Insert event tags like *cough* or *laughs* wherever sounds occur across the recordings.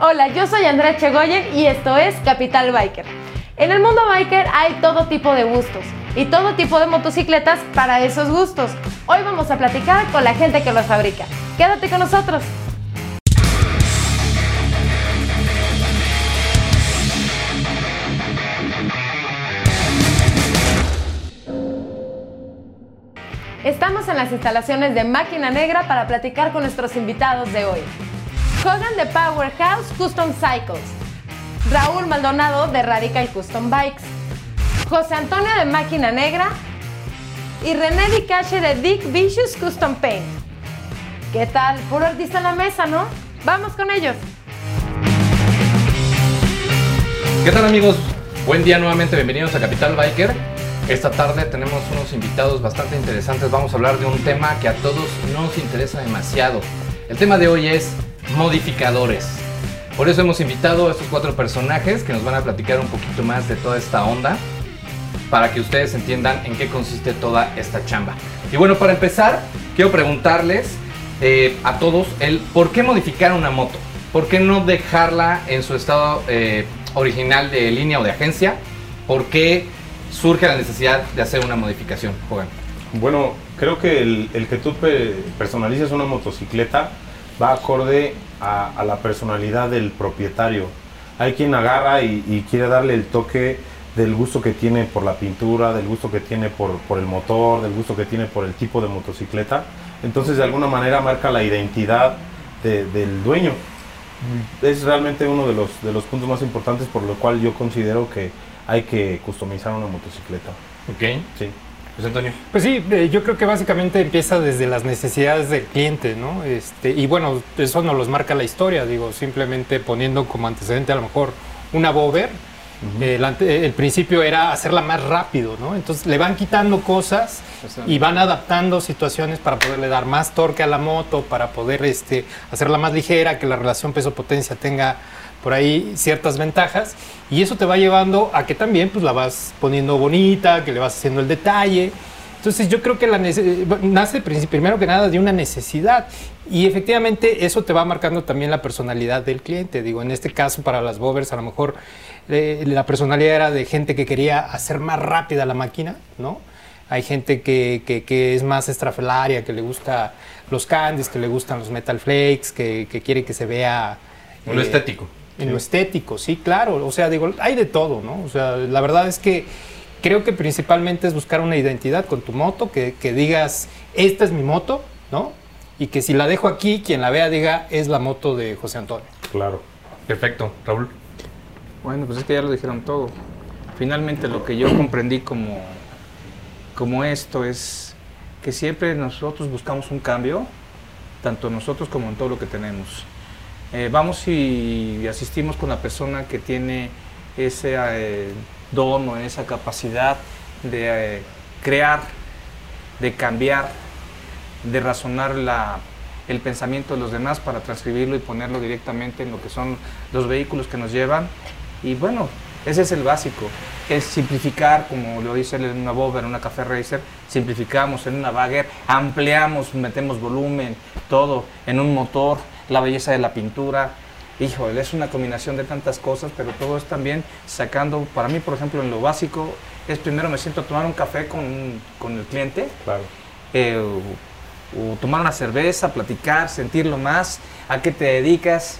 Hola, yo soy Andrea Chegoyen y esto es Capital Biker. En el mundo biker hay todo tipo de gustos y todo tipo de motocicletas para esos gustos. Hoy vamos a platicar con la gente que los fabrica. Quédate con nosotros. Estamos en las instalaciones de Máquina Negra para platicar con nuestros invitados de hoy. Hogan de Powerhouse Custom Cycles, Raúl Maldonado de Radical Custom Bikes, José Antonio de Máquina Negra y René Dicache de Dick Vicious Custom Paint. ¿Qué tal? Puro artista en la mesa, ¿no? Vamos con ellos. ¿Qué tal amigos? Buen día nuevamente, bienvenidos a Capital Biker. Esta tarde tenemos unos invitados bastante interesantes. Vamos a hablar de un tema que a todos nos interesa demasiado. El tema de hoy es modificadores. Por eso hemos invitado a estos cuatro personajes que nos van a platicar un poquito más de toda esta onda para que ustedes entiendan en qué consiste toda esta chamba. Y bueno, para empezar, quiero preguntarles eh, a todos el por qué modificar una moto. ¿Por qué no dejarla en su estado eh, original de línea o de agencia? ¿Por qué surge la necesidad de hacer una modificación, Joven? Bueno, creo que el, el que tú pe- personalices una motocicleta va acorde a, a la personalidad del propietario. Hay quien agarra y, y quiere darle el toque del gusto que tiene por la pintura, del gusto que tiene por, por el motor, del gusto que tiene por el tipo de motocicleta. Entonces de alguna manera marca la identidad de- del dueño. Es realmente uno de los, de los puntos más importantes por lo cual yo considero que hay que customizar una motocicleta. Ok. Sí. José Antonio. Pues sí, eh, yo creo que básicamente empieza desde las necesidades del cliente, ¿no? Este, y bueno, eso nos los marca la historia, digo, simplemente poniendo como antecedente a lo mejor una Bover, eh, el, ante- el principio era hacerla más rápido, ¿no? Entonces le van quitando cosas y van adaptando situaciones para poderle dar más torque a la moto, para poder este, hacerla más ligera, que la relación peso-potencia tenga por ahí ciertas ventajas y eso te va llevando a que también pues la vas poniendo bonita, que le vas haciendo el detalle. Entonces yo creo que la nace primero que nada de una necesidad y efectivamente eso te va marcando también la personalidad del cliente. Digo, en este caso para las bovers a lo mejor eh, la personalidad era de gente que quería hacer más rápida la máquina, ¿no? Hay gente que, que- que es más estrafalaria, que le gusta los candies, que le gustan los metal flakes, que, que quiere que se vea... Lo eh, estético. En lo estético, sí, claro. O sea, digo, hay de todo, ¿no? O sea, la verdad es que creo que principalmente es buscar una identidad con tu moto, que, que digas, esta es mi moto, ¿no? Y que si la dejo aquí, quien la vea diga, es la moto de José Antonio. Claro. Perfecto. Raúl. Bueno, pues es que ya lo dijeron todo. Finalmente lo que yo comprendí como, como esto es que siempre nosotros buscamos un cambio, tanto nosotros como en todo lo que tenemos. Eh, vamos y asistimos con la persona que tiene ese eh, don o esa capacidad de eh, crear, de cambiar, de razonar la, el pensamiento de los demás para transcribirlo y ponerlo directamente en lo que son los vehículos que nos llevan. Y bueno, ese es el básico, es simplificar, como lo dice en una Bover, en una Café Racer, simplificamos en una Bagger, ampliamos, metemos volumen, todo, en un motor, la belleza de la pintura. Híjole, es una combinación de tantas cosas, pero todo es también sacando, para mí, por ejemplo, en lo básico, es primero me siento a tomar un café con, con el cliente, Claro. eh, o, o tomar una cerveza, platicar, sentirlo más, a qué te dedicas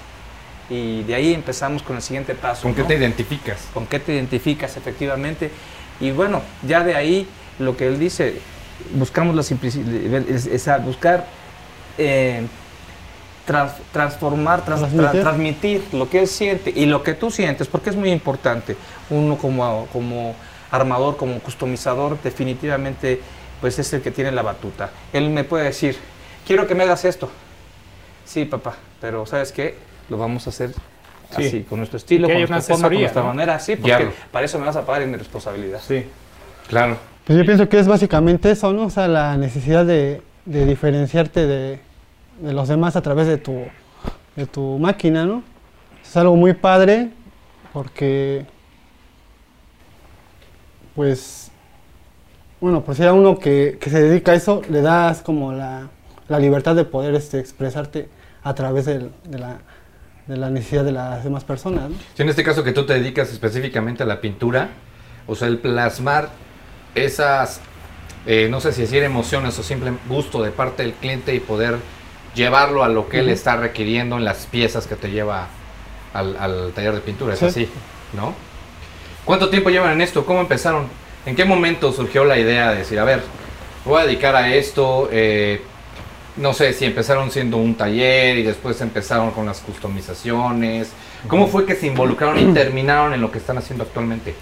y de ahí empezamos con el siguiente paso. ¿Con qué ¿no? te identificas? ¿Con qué te identificas efectivamente? Y bueno, ya de ahí lo que él dice, buscamos la simplicidad, es, es a buscar eh, trans- transformar, trans- tra- Transmitir. transmitir lo que él siente y lo que tú sientes, porque es muy importante. Uno como, como armador, como customizador, definitivamente pues es el que tiene la batuta. Él me puede decir, quiero que me hagas esto. Sí, papá, pero ¿sabes qué? Lo vamos a hacer Sí. así, con nuestro estilo, con nuestra forma, con nuestra ¿no? manera, sí, porque para eso me vas a pagar y mi responsabilidad. Sí. Claro. Pues yo pienso que es básicamente eso, ¿no? O sea, la necesidad de, de diferenciarte de, de los demás a través de tu, de tu máquina, ¿no? Es algo muy padre porque, pues, bueno, pues si a uno que, que se dedica a eso, le das como la, la libertad de poder este, expresarte a través del- de, la, de la necesidad de las demás personas. ¿no? Si en este caso que tú te dedicas específicamente a la pintura, o sea, el plasmar esas, eh, no sé si decir emociones o simple gusto de parte del cliente y poder llevarlo a lo que él está requiriendo en las piezas que te lleva al, al taller de pintura, es Sí. así, ¿no? ¿Cuánto tiempo llevan en esto? ¿Cómo empezaron? ¿En qué momento surgió la idea de decir, a ver, voy a dedicar a esto? eh, no sé si empezaron siendo un taller y después empezaron con las customizaciones. ¿Cómo fue que se involucraron y terminaron en lo que están haciendo actualmente?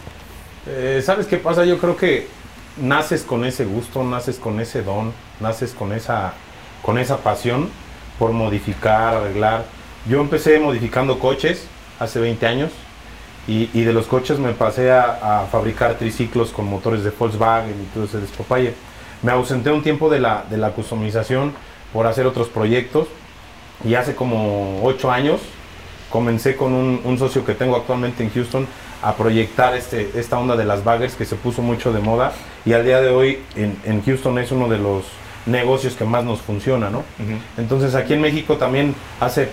Eh, ¿Sabes qué pasa? Yo creo que naces con ese gusto, naces con ese don, naces con esa, con esa pasión por modificar, arreglar. Yo empecé modificando coches hace 20 años y, y de los coches me pasé a, a fabricar triciclos con motores de Volkswagen y todo ese despapalle. Me ausenté un tiempo de la, de la customización por hacer otros proyectos y hace como 8 años comencé con un, un socio que tengo actualmente en Houston a proyectar este, esta onda de las baggers que se puso mucho de moda y al día de hoy en, en Houston es uno de los negocios que más nos funciona, ¿no? Entonces aquí en México también hace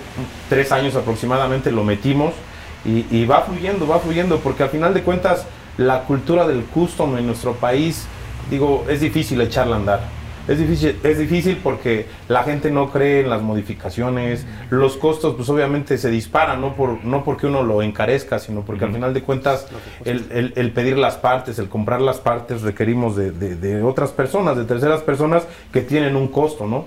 tres años aproximadamente lo metimos y, y va fluyendo, va fluyendo, porque al final de cuentas la cultura del custom en nuestro país, digo, es difícil echarla a andar. Es difícil, es difícil porque la gente no cree en las modificaciones, los costos pues obviamente se disparan, no, por, no porque uno lo encarezca, sino porque al final de cuentas el, el- el pedir las partes, el comprar las partes requerimos de, de- de otras personas, de terceras personas que tienen un costo, ¿no?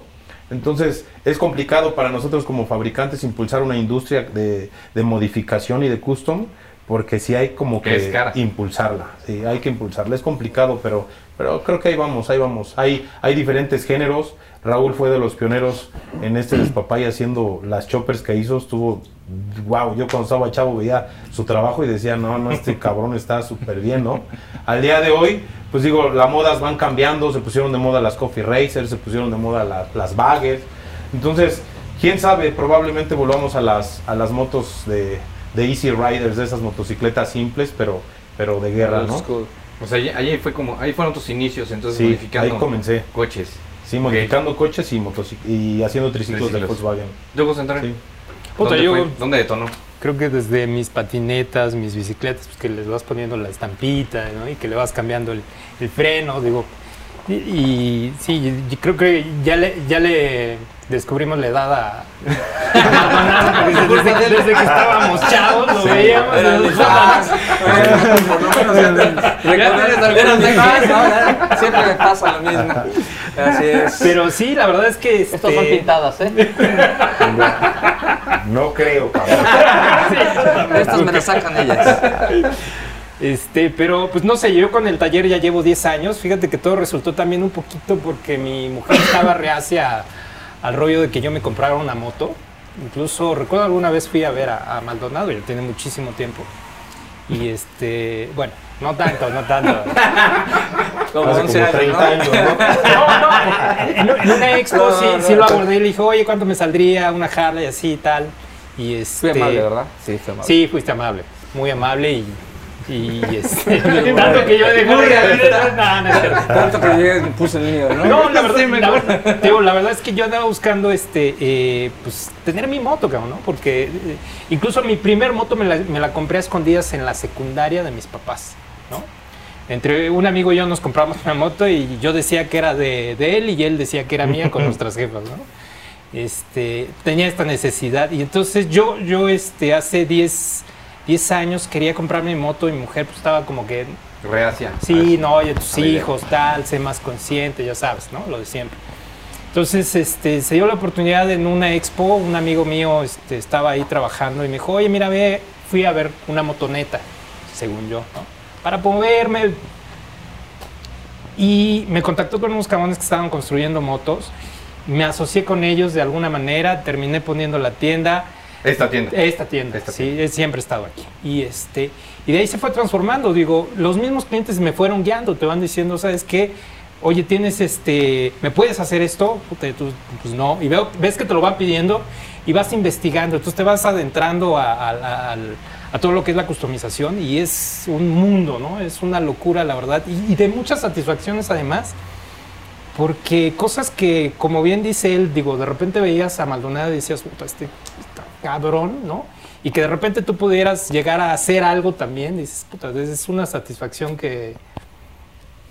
Entonces es complicado para nosotros como fabricantes impulsar una industria de, de modificación y de custom, porque sí hay como Que que es cara. impulsarla, sí, hay que impulsarla. Es complicado, pero, pero creo que ahí vamos, ahí vamos. Hay, hay diferentes géneros. Raúl fue de los pioneros en este *clears throat* despapay haciendo las choppers que hizo. Estuvo, wow, yo cuando estaba chavo veía su trabajo y decía, no, no, este *laughs* cabrón está súper bien, ¿no? Al día de hoy, pues digo, las modas van cambiando, se pusieron de moda las coffee racers, se pusieron de moda la- las baggers. Entonces, quién sabe, probablemente volvamos a las, a las motos de, de Easy Riders, de esas motocicletas simples, pero, pero de guerra, ¿no? O sea, allí, allí fue como, ahí fueron tus inicios, entonces Sí, modificando ahí comencé. coches. Sí, modificando coches y, y haciendo triciclos de. Volkswagen. Yo, José Antonio, Sí. ¿dónde, yo- fue? ¿Dónde detonó? Creo que desde mis patinetas, mis bicicletas, pues que les vas poniendo la estampita, ¿no? Y que le vas cambiando el, el freno, digo. Y, y sí, creo que ya le, ya le descubrimos la edad a... porque desde, desde que estábamos chavos lo veíamos. *laughs* Siempre me pasa lo mismo. Así es. Pero sí, la verdad es que... Estos son este, pintadas, ¿eh? No creo, cabrón. Estas me las sacan ellas. Este, pero pues no sé, yo con el taller ya llevo 10 años. Fíjate que todo resultó también un poquito porque mi mujer estaba reacia al rollo de que yo me comprara una moto. Incluso recuerdo alguna vez fui a ver a, a Maldonado, ya tiene muchísimo tiempo. Y este, bueno, no tanto, no tanto. *laughs* Como Hace 11 como años, 30 ¿no? años, ¿no? No, no, en, en una expo No, sí, no, sí no. lo abordé y le dije, oye, ¿cuánto me saldría una Harley así y tal? Y este, Fui amable, ¿verdad? Sí, fui amable. Sí, fuiste amable, muy amable y, y *laughs* este, tanto que yo dejé de no, no es cierto. Tanto que llegué me puse el mío, ¿no? No, la verdad, la, verdad- digo, la verdad es que yo andaba buscando este, eh, pues, tener mi moto, cabrón, ¿no? Porque eh, incluso mi primer moto me la, me la compré a escondidas en la secundaria de mis papás, ¿no? Entre un amigo y yo nos compramos una moto y yo decía que era de, de él y él decía que era mía con *laughs* nuestras jefas, ¿no? Este, tenía esta necesidad y entonces yo, yo este, hace 10, 10 años quería comprarme mi moto y mi mujer pues, estaba como que Reacia. Sí, no, oye, tus hijos, tal, sé más consciente, ya sabes, ¿no? Lo de siempre. Entonces, este, se dio la oportunidad en una expo, un amigo mío este, estaba ahí trabajando y me dijo, oye, mira, ve, fui a ver una motoneta, según yo, ¿no? Para moverme. Y me contactó con unos cabrones que estaban construyendo motos. Me asocié con ellos de alguna manera, terminé poniendo la tienda. Esta tienda. Esta tienda, Esta sí, siempre he estado aquí. Y, este, y de ahí se fue transformando, digo, los mismos clientes me fueron guiando, te van diciendo, ¿sabes qué? Oye, tienes este, ¿me puedes hacer esto? Puta, y tú, pues no. Y veo, ves que te lo van pidiendo y vas investigando, entonces te vas adentrando a, a- a- al- a todo lo que es la customización y es un mundo, ¿no? Es una locura, la verdad, y, y de muchas satisfacciones además. Porque cosas que, como bien dice él, digo, de repente veías a Maldonado y decías, puta, este cabrón, ¿no? y que de repente tú pudieras llegar a hacer algo también, dices, puta, es una satisfacción que,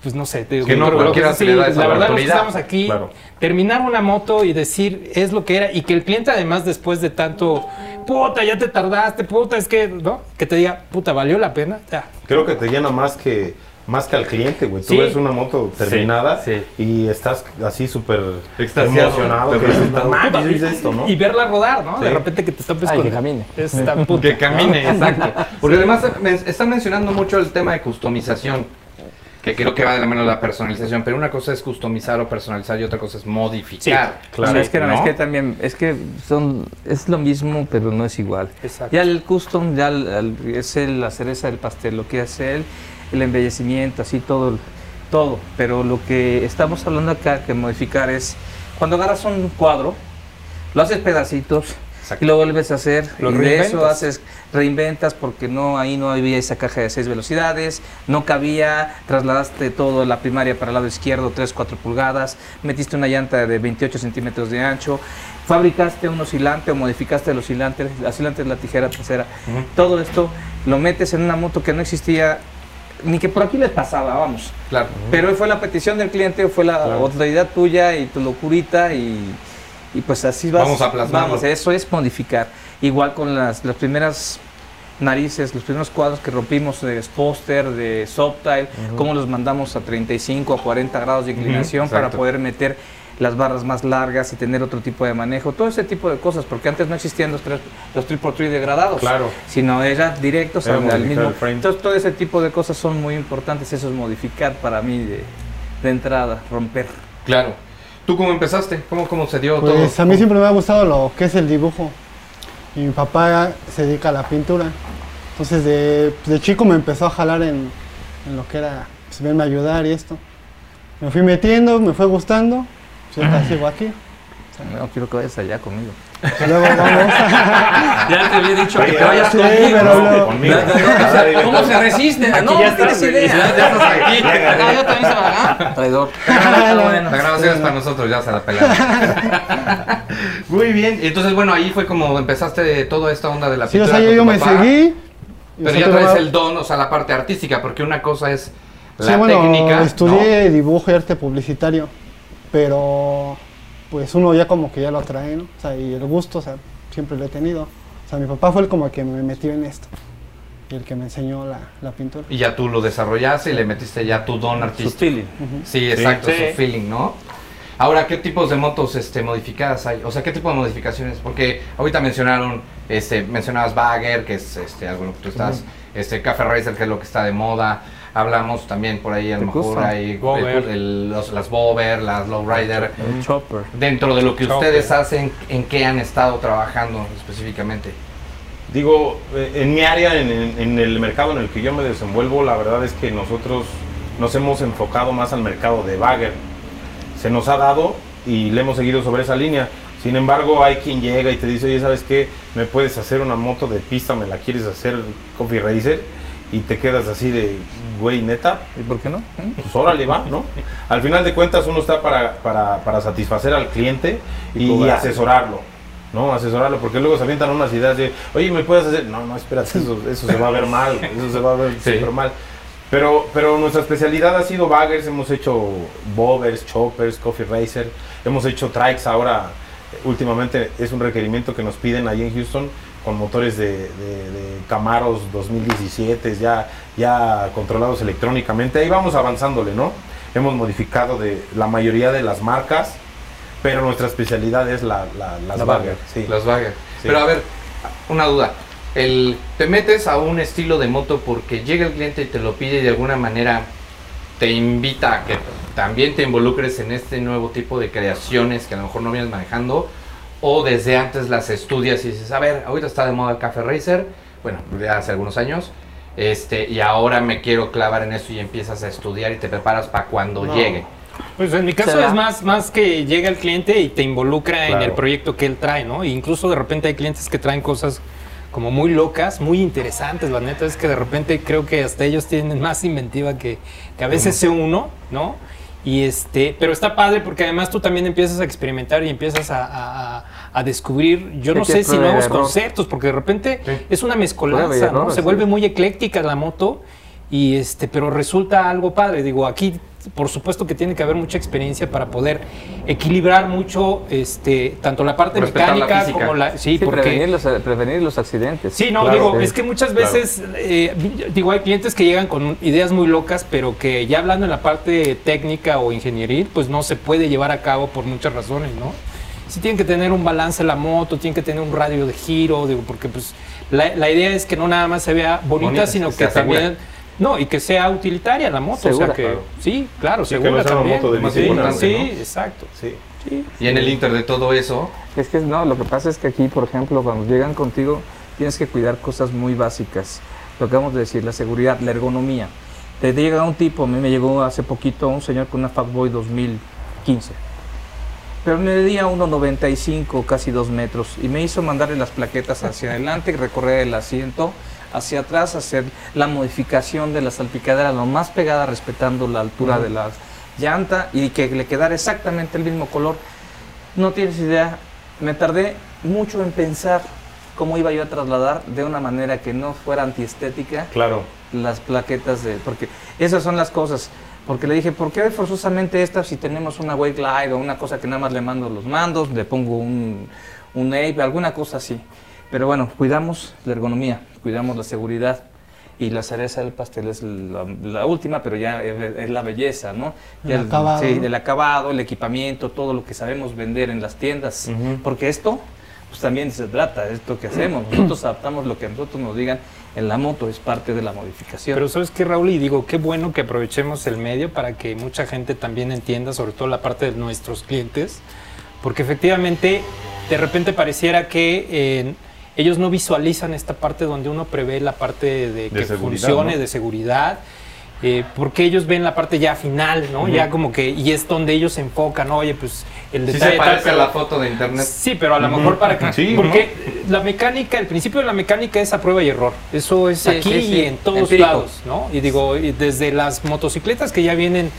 pues no sé, te digo, Que no creo cualquiera se le da esa la verdad los que estamos aquí, Claro. terminar una moto y decir es lo que era y que el cliente además después de tanto, puta, ya te tardaste, puta, es que, ¿no? Que te diga, puta, valió la pena, ya. Creo que te llena más que más que al cliente, güey. Tú Sí. ves una moto terminada sí. y estás así súper Extasiado. emocionado. Que. Y verla rodar, ¿no? De repente que te topes Ay, con que camine. Esta *laughs* puta. Que camine, *laughs* exacto. Porque además me están mencionando mucho el tema de customización, que creo que va de la mano la personalización, pero una cosa es customizar o personalizar y otra cosa es modificar. claro. Es que no, ¿no? es que también, es que son, es lo mismo, pero no es igual. Exacto. Ya el custom, ya el- el- es el- la cereza del pastel, lo que hace él, el embellecimiento, así todo, todo. Pero lo que estamos hablando acá, que modificar es, cuando agarras un cuadro, lo haces pedacitos Exacto. y lo vuelves a hacer. Lo y de eso haces, reinventas porque no ahí no había esa caja de seis velocidades, no cabía, trasladaste todo la primaria para el lado izquierdo, 3, 4 pulgadas, metiste una llanta de 28 centímetros de ancho, fabricaste un oscilante o modificaste el oscilante, el oscilante es la tijera trasera. Todo esto lo metes en una moto que no existía, ni que por aquí les pasaba, vamos. Claro. Pero fue la petición del cliente, fue la Claro. otra idea tuya y tu locurita y, y pues así vas. Vamos a plasmarlo. Vamos, eso es modificar. Igual con las, las primeras narices, los primeros cuadros que rompimos de póster, de Subtile, cómo los mandamos a 35 a 40 grados de inclinación para poder meter las barras más largas y tener otro tipo de manejo, todo ese tipo de cosas, porque antes no existían los, tres, los triple tree degradados, Claro. sino era directos Era al, mismo. Entonces todo ese tipo de cosas son muy importantes, eso es modificar para mí de, de entrada, romper. Claro. ¿Tú cómo empezaste? ¿Cómo, cómo se dio todo? Pues a mí siempre me ha gustado lo que es el dibujo. Y mi papá se dedica a la pintura. Entonces de, de chico me empezó a jalar en, en lo que era, pues venme a ayudar y esto. Me fui metiendo, me fue gustando. Sigo aquí. No quiero que vayas allá conmigo. Luego vamos. *laughs* Ya te había dicho Oye, que te vayas sí, conmigo. pero No, conmigo. ¿Cómo se resiste? Aquí no, ya no tienes idea. Ya, ya estás aquí. *laughs* *laughs* Ah, yo también se va Traidor. Está bueno. La grabación es para nosotros, ya se la pelaron. Muy bien. Entonces, bueno, ahí fue como empezaste toda esta onda de la Sí, o pintura sea, yo, yo me seguí. Pero ya traes el don, o sea, la parte artística, porque una cosa es la sí, bueno, técnica. estudié dibujo y arte publicitario, pero pues uno ya como que ya lo trae, ¿no? O sea, y el gusto, o sea, siempre lo he tenido. O sea, mi papá fue el como que me metió en esto y el que me enseñó la, la pintura. Y ya tú lo desarrollaste y le metiste ya tu don Su artístico. feeling. Sí, exacto, Sí. su feeling, ¿no? Ahora, ¿qué tipos de motos este, modificadas hay? O sea, ¿qué tipo de modificaciones? Porque ahorita mencionaron, este, mencionabas Bagger, que es este, algo en lo que tú estás, este, Café Racer, que es lo que está de moda. Hablamos también por ahí, a lo ¿Te mejor hay las Bober, las Lowrider. El chopper. Dentro de lo que Chopper. ustedes hacen, ¿en qué han estado trabajando específicamente? Digo, eh, en mi área, en, en- en el mercado en el que yo me desenvuelvo, la verdad es que nosotros nos hemos enfocado más al mercado de bagger. Se nos ha dado y le hemos seguido sobre esa línea. Sin embargo, hay quien llega y te dice, oye, ¿sabes qué? ¿Me puedes hacer una moto de pista? ¿Me la quieres hacer Coffee Racer? Y te quedas así de, güey, neta, ¿Y por qué no? pues órale va, ¿no? Al final de cuentas uno está para, para, para satisfacer al cliente y, asesorarlo, ¿no? Asesorarlo, porque luego se avientan unas ideas de, oye, ¿me puedes hacer? No, no, espérate, eso, eso se va a ver mal, eso se va a ver Sí. mal. Pero, pero nuestra especialidad ha sido baggers, hemos hecho bobbers, choppers, coffee racer, hemos hecho trikes ahora, últimamente es un requerimiento que nos piden ahí en Houston con motores de, de- de Camaros 2017 ya, ya controlados electrónicamente. Ahí vamos avanzándole, ¿no? Hemos modificado de la mayoría de las marcas, pero nuestra especialidad es la, la- las La. Sí. Las Bagger. Sí. Pero a ver, una duda. El, te metes a un estilo de moto porque llega el cliente y te lo pide y de alguna manera te invita a que también te involucres en este nuevo tipo de creaciones que a lo mejor no vienes manejando o desde antes las estudias y dices, a ver, ahorita está de moda el Café Racer, bueno, ya hace algunos años, este, y ahora me quiero clavar en eso y empiezas a estudiar y te preparas para cuando No. llegue. Pues en mi caso es más, más que llega el cliente y te involucra en el proyecto que él trae, ¿no? E incluso de repente hay clientes que traen cosas como muy locas, muy interesantes. La neta es que de repente creo que hasta ellos tienen más inventiva que, que a veces sé uno, ¿no? Y este, pero está padre porque además tú también empiezas a experimentar y empiezas a, a- descubrir, yo no sé si nuevos conceptos, porque de repente Sí. es una mezcolanza, ¿no? Se vuelve muy ecléctica la moto y este, pero resulta algo padre. Digo, aquí por supuesto que tiene que haber mucha experiencia para poder equilibrar mucho este, tanto la parte Respetar mecánica como la. Sí, Sí, porque. prevenir, los, prevenir los accidentes. Sí, no, Claro, digo, sí. es que muchas veces, eh, digo, hay clientes que llegan con ideas muy locas, pero que ya hablando en la parte técnica o ingenieril, pues no se puede llevar a cabo por muchas razones, ¿no? Sí tienen que tener un balance la moto, tienen que tener un radio de giro, digo, porque pues la, la idea es que no nada más se vea bonita, Bonita, sino que también... No, y que sea utilitaria la moto, o sea que... claro. Sí, claro, Sí, que segura no sea una también. moto de Más sí, importante, sí, ¿no? exacto. Sí. Y en el inter de todo eso, Es que no, lo que pasa es que aquí, por ejemplo, cuando llegan contigo, tienes que cuidar cosas muy básicas. Lo que acabamos de decir, la seguridad, la ergonomía. Te llega un tipo, a mí me llegó hace poquito un señor con una Fatboy 2015. Pero medía 1,95, casi 2 metros, y me hizo mandarle las plaquetas hacia adelante, recorrer el asiento hacia atrás, hacer la modificación de la salpicadera lo más pegada, respetando la altura de la llanta y que le quedara exactamente el mismo color. No tienes idea, me tardé mucho en pensar cómo iba yo a trasladar de una manera que no fuera antiestética Claro. las plaquetas de porque esas son las cosas porque le dije por qué forzosamente esta si tenemos una wake glide o una cosa que nada más le mando los mandos le pongo un un ape alguna cosa así pero bueno cuidamos la ergonomía cuidamos la seguridad y la cereza del pastel es la, la última pero ya es, es la belleza no El Ya acabado, sí, el acabado el equipamiento todo lo que sabemos vender en las tiendas Ujú. porque esto pues también se trata, es lo que hacemos. *clears throat* Nosotros adaptamos lo que a nosotros nos digan en la moto, es parte de la modificación. Pero sabes qué, Raúl, y digo, qué bueno que aprovechemos el medio para que mucha gente también entienda, sobre todo la parte de nuestros clientes, porque efectivamente de repente pareciera que eh, ellos no visualizan esta parte donde uno prevé la parte de, que funcione, ¿no? de seguridad. eh, porque ellos ven la parte ya final, ¿no? Ya como que, y es donde ellos se enfocan, oye, pues el sí detalle se tal, parece a la foto de internet. Sí, pero a lo mejor para que... Sí, porque la mecánica, el principio de la mecánica es a prueba y error. Eso es Sí, aquí sí, sí. y en todos Empírico. lados, ¿no? Y digo, y desde las motocicletas que ya vienen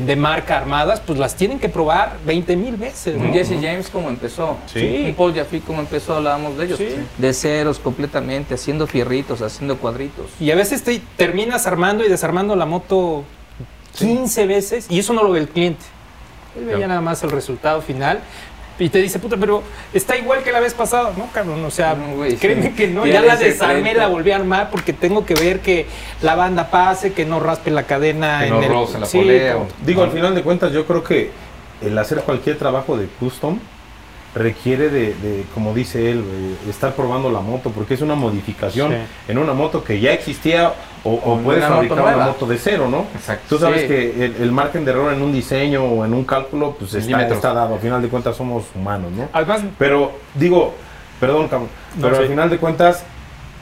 de marca armadas, pues las tienen que probar 20 mil veces, ¿no? Jesse James como empezó, Sí. un Paul Jaffe como empezó, hablábamos de ellos, Sí. de ceros completamente, haciendo fierritos, haciendo cuadritos. Y a veces te terminas armando y desarmando la moto 15 veces y eso no lo ve el cliente. Él veía Claro. nada más el resultado final. Y te dice, puta, pero está igual que la vez pasada, ¿no, cabrón? O sea, No, créeme sí. que no, Ya ya la desarmé, la volví a armar porque tengo que ver que la banda pase, que no raspe la cadena. Que en no el- roce la Sí, polea. o- Digo, al final de cuentas, yo creo que el hacer cualquier trabajo de custom requiere de, de, como dice él, eh, estar probando la moto, porque es una modificación Sí. en una moto que ya existía o, o O puedes una moto fabricar una moto de cero, ¿no? Exacto. Tú sabes Sí. que el, el margen de error en un diseño o en un cálculo, pues está, está dado. Al final de cuentas somos humanos, ¿no? Además, Pero digo, perdón, cabrón, No, pero sí. al final de cuentas,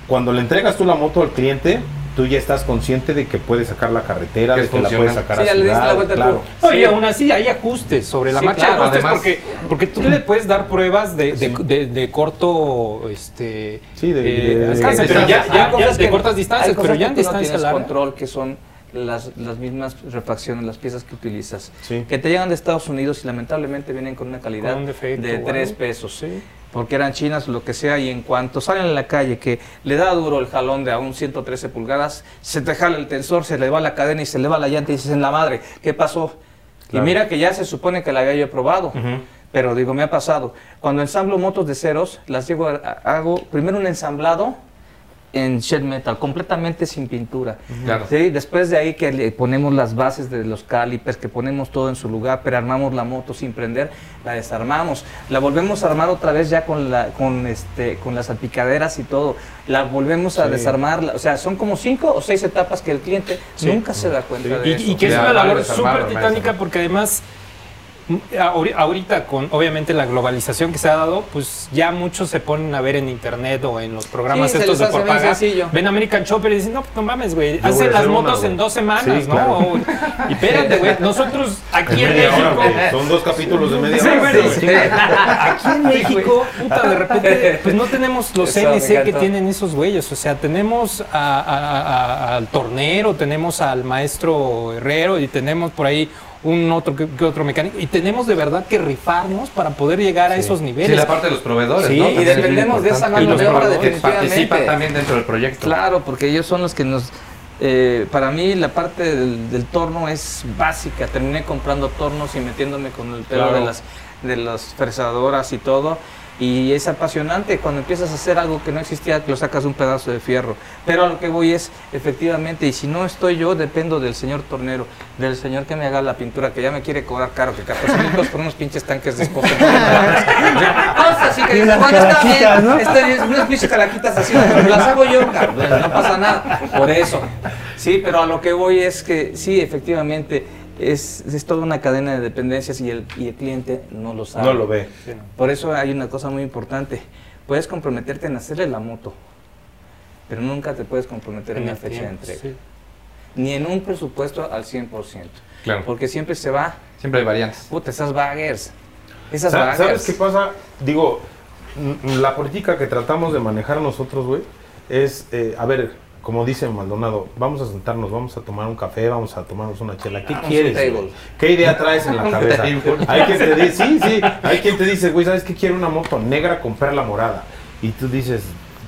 cuando le entregas tú la moto al cliente, tú ya estás consciente de que puedes sacar la carretera, Que de que la puedes sacar Sí, a ya le diste ciudad, la claro. No, y Sí. aún así hay ajustes sobre la Sí, marcha. claro, ajustes además- porque, porque tú le puedes dar pruebas de, de, de- de corto este, Sí, de- eh, de- pero ya, distancia. ya- ya de cortas hay distancias, cosas pero ya en no distancia tienes larga. control, que son las, las mismas refacciones, las piezas que utilizas. Sí. Que te llegan de Estados Unidos y lamentablemente vienen con una calidad Con un defecto de o 3 algo. pesos. Sí. Porque eran chinas o lo que sea, y en cuanto salen a la calle que le da duro el jalón de a un 113 pulgadas, se te jala el tensor, se le va la cadena y se le va la llanta y dices, en la madre, ¿qué pasó? Claro. Y mira que ya se supone que la había yo probado, pero digo, me ha pasado. Cuando ensamblo motos de ceros, las a- hago primero un ensamblado en shed metal, completamente sin pintura. Claro. Sí, después de ahí que le ponemos las bases de los calipers, que ponemos todo en su lugar, pero armamos la moto sin prender, la desarmamos, la volvemos a armar otra vez ya con la, con este, con las salpicaderas y todo, la volvemos a Sí. desarmar, o sea, son como cinco o seis etapas que el cliente nunca se da cuenta de Y, eso. y que es una labor súper titánica porque además ahorita con obviamente la globalización que se ha dado, pues ya muchos se ponen a ver en internet o en los programas Sí, se estos les de hace por ven American Chopper y dicen, no, no mames, güey, hacen las una, motos güey". en dos semanas, Sí, ¿no? claro. *laughs* Y espérate, güey, nosotros aquí en México... Son dos capítulos de media Sí, hora. Aquí en México, puta, de repente, pues no tenemos los Eso CNC que tienen esos güeyes. O sea, tenemos a- a- a- al tornero, tenemos al maestro herrero y tenemos por ahí un otro que, que otro mecánico. Y tenemos de verdad que rifarnos para poder llegar a esos niveles. Sí, la parte de los proveedores, Sí, ¿no? y dependemos de esa mano de obra, definitivamente. participan también dentro del proyecto. Claro, porque ellos son los que nos... eh, para mí la parte del, del torno es básica. Terminé comprando tornos y metiéndome con el pelo Claro. de las de las fresadoras y todo. Y es apasionante cuando empiezas a hacer algo que no existía, que lo sacas de un pedazo de fierro. Pero a lo que voy es, efectivamente, y si no estoy yo, dependo del señor tornero, del señor que me haga la pintura, que ya me quiere cobrar caro, que 14 mil pesos por unos pinches tanques de esposo. *laughs* Así que dices, bueno, está bien, ¿no? está bien, unas pinches calaquitas así, pero las hago yo, cabrón, no pasa nada. Por eso. Sí, pero a lo que voy es que sí, efectivamente, es, es toda una cadena de dependencias y el, y el cliente no lo sabe. No lo ve. Por eso hay una cosa muy importante. Puedes comprometerte en hacerle la moto, pero nunca te puedes comprometer en, En la fecha de entrega. sí. Ni en un presupuesto al 100%. Claro. Porque siempre se va, Siempre hay variantes. puta, esas baggers. Esas Sa- baggers. ¿Sabes qué pasa? Digo, la política que tratamos de manejar nosotros, güey, es, eh, a ver, como dice Maldonado, vamos a sentarnos, vamos a tomar un café, vamos a tomarnos una chela. ¿Qué Vamos a quieres? ¿Qué idea traes en la *laughs* cabeza? hay quien te dice, sí, sí, *laughs* hay quien te dice, güey, ¿sabes qué quiero una moto negra con perla morada? Y tú dices,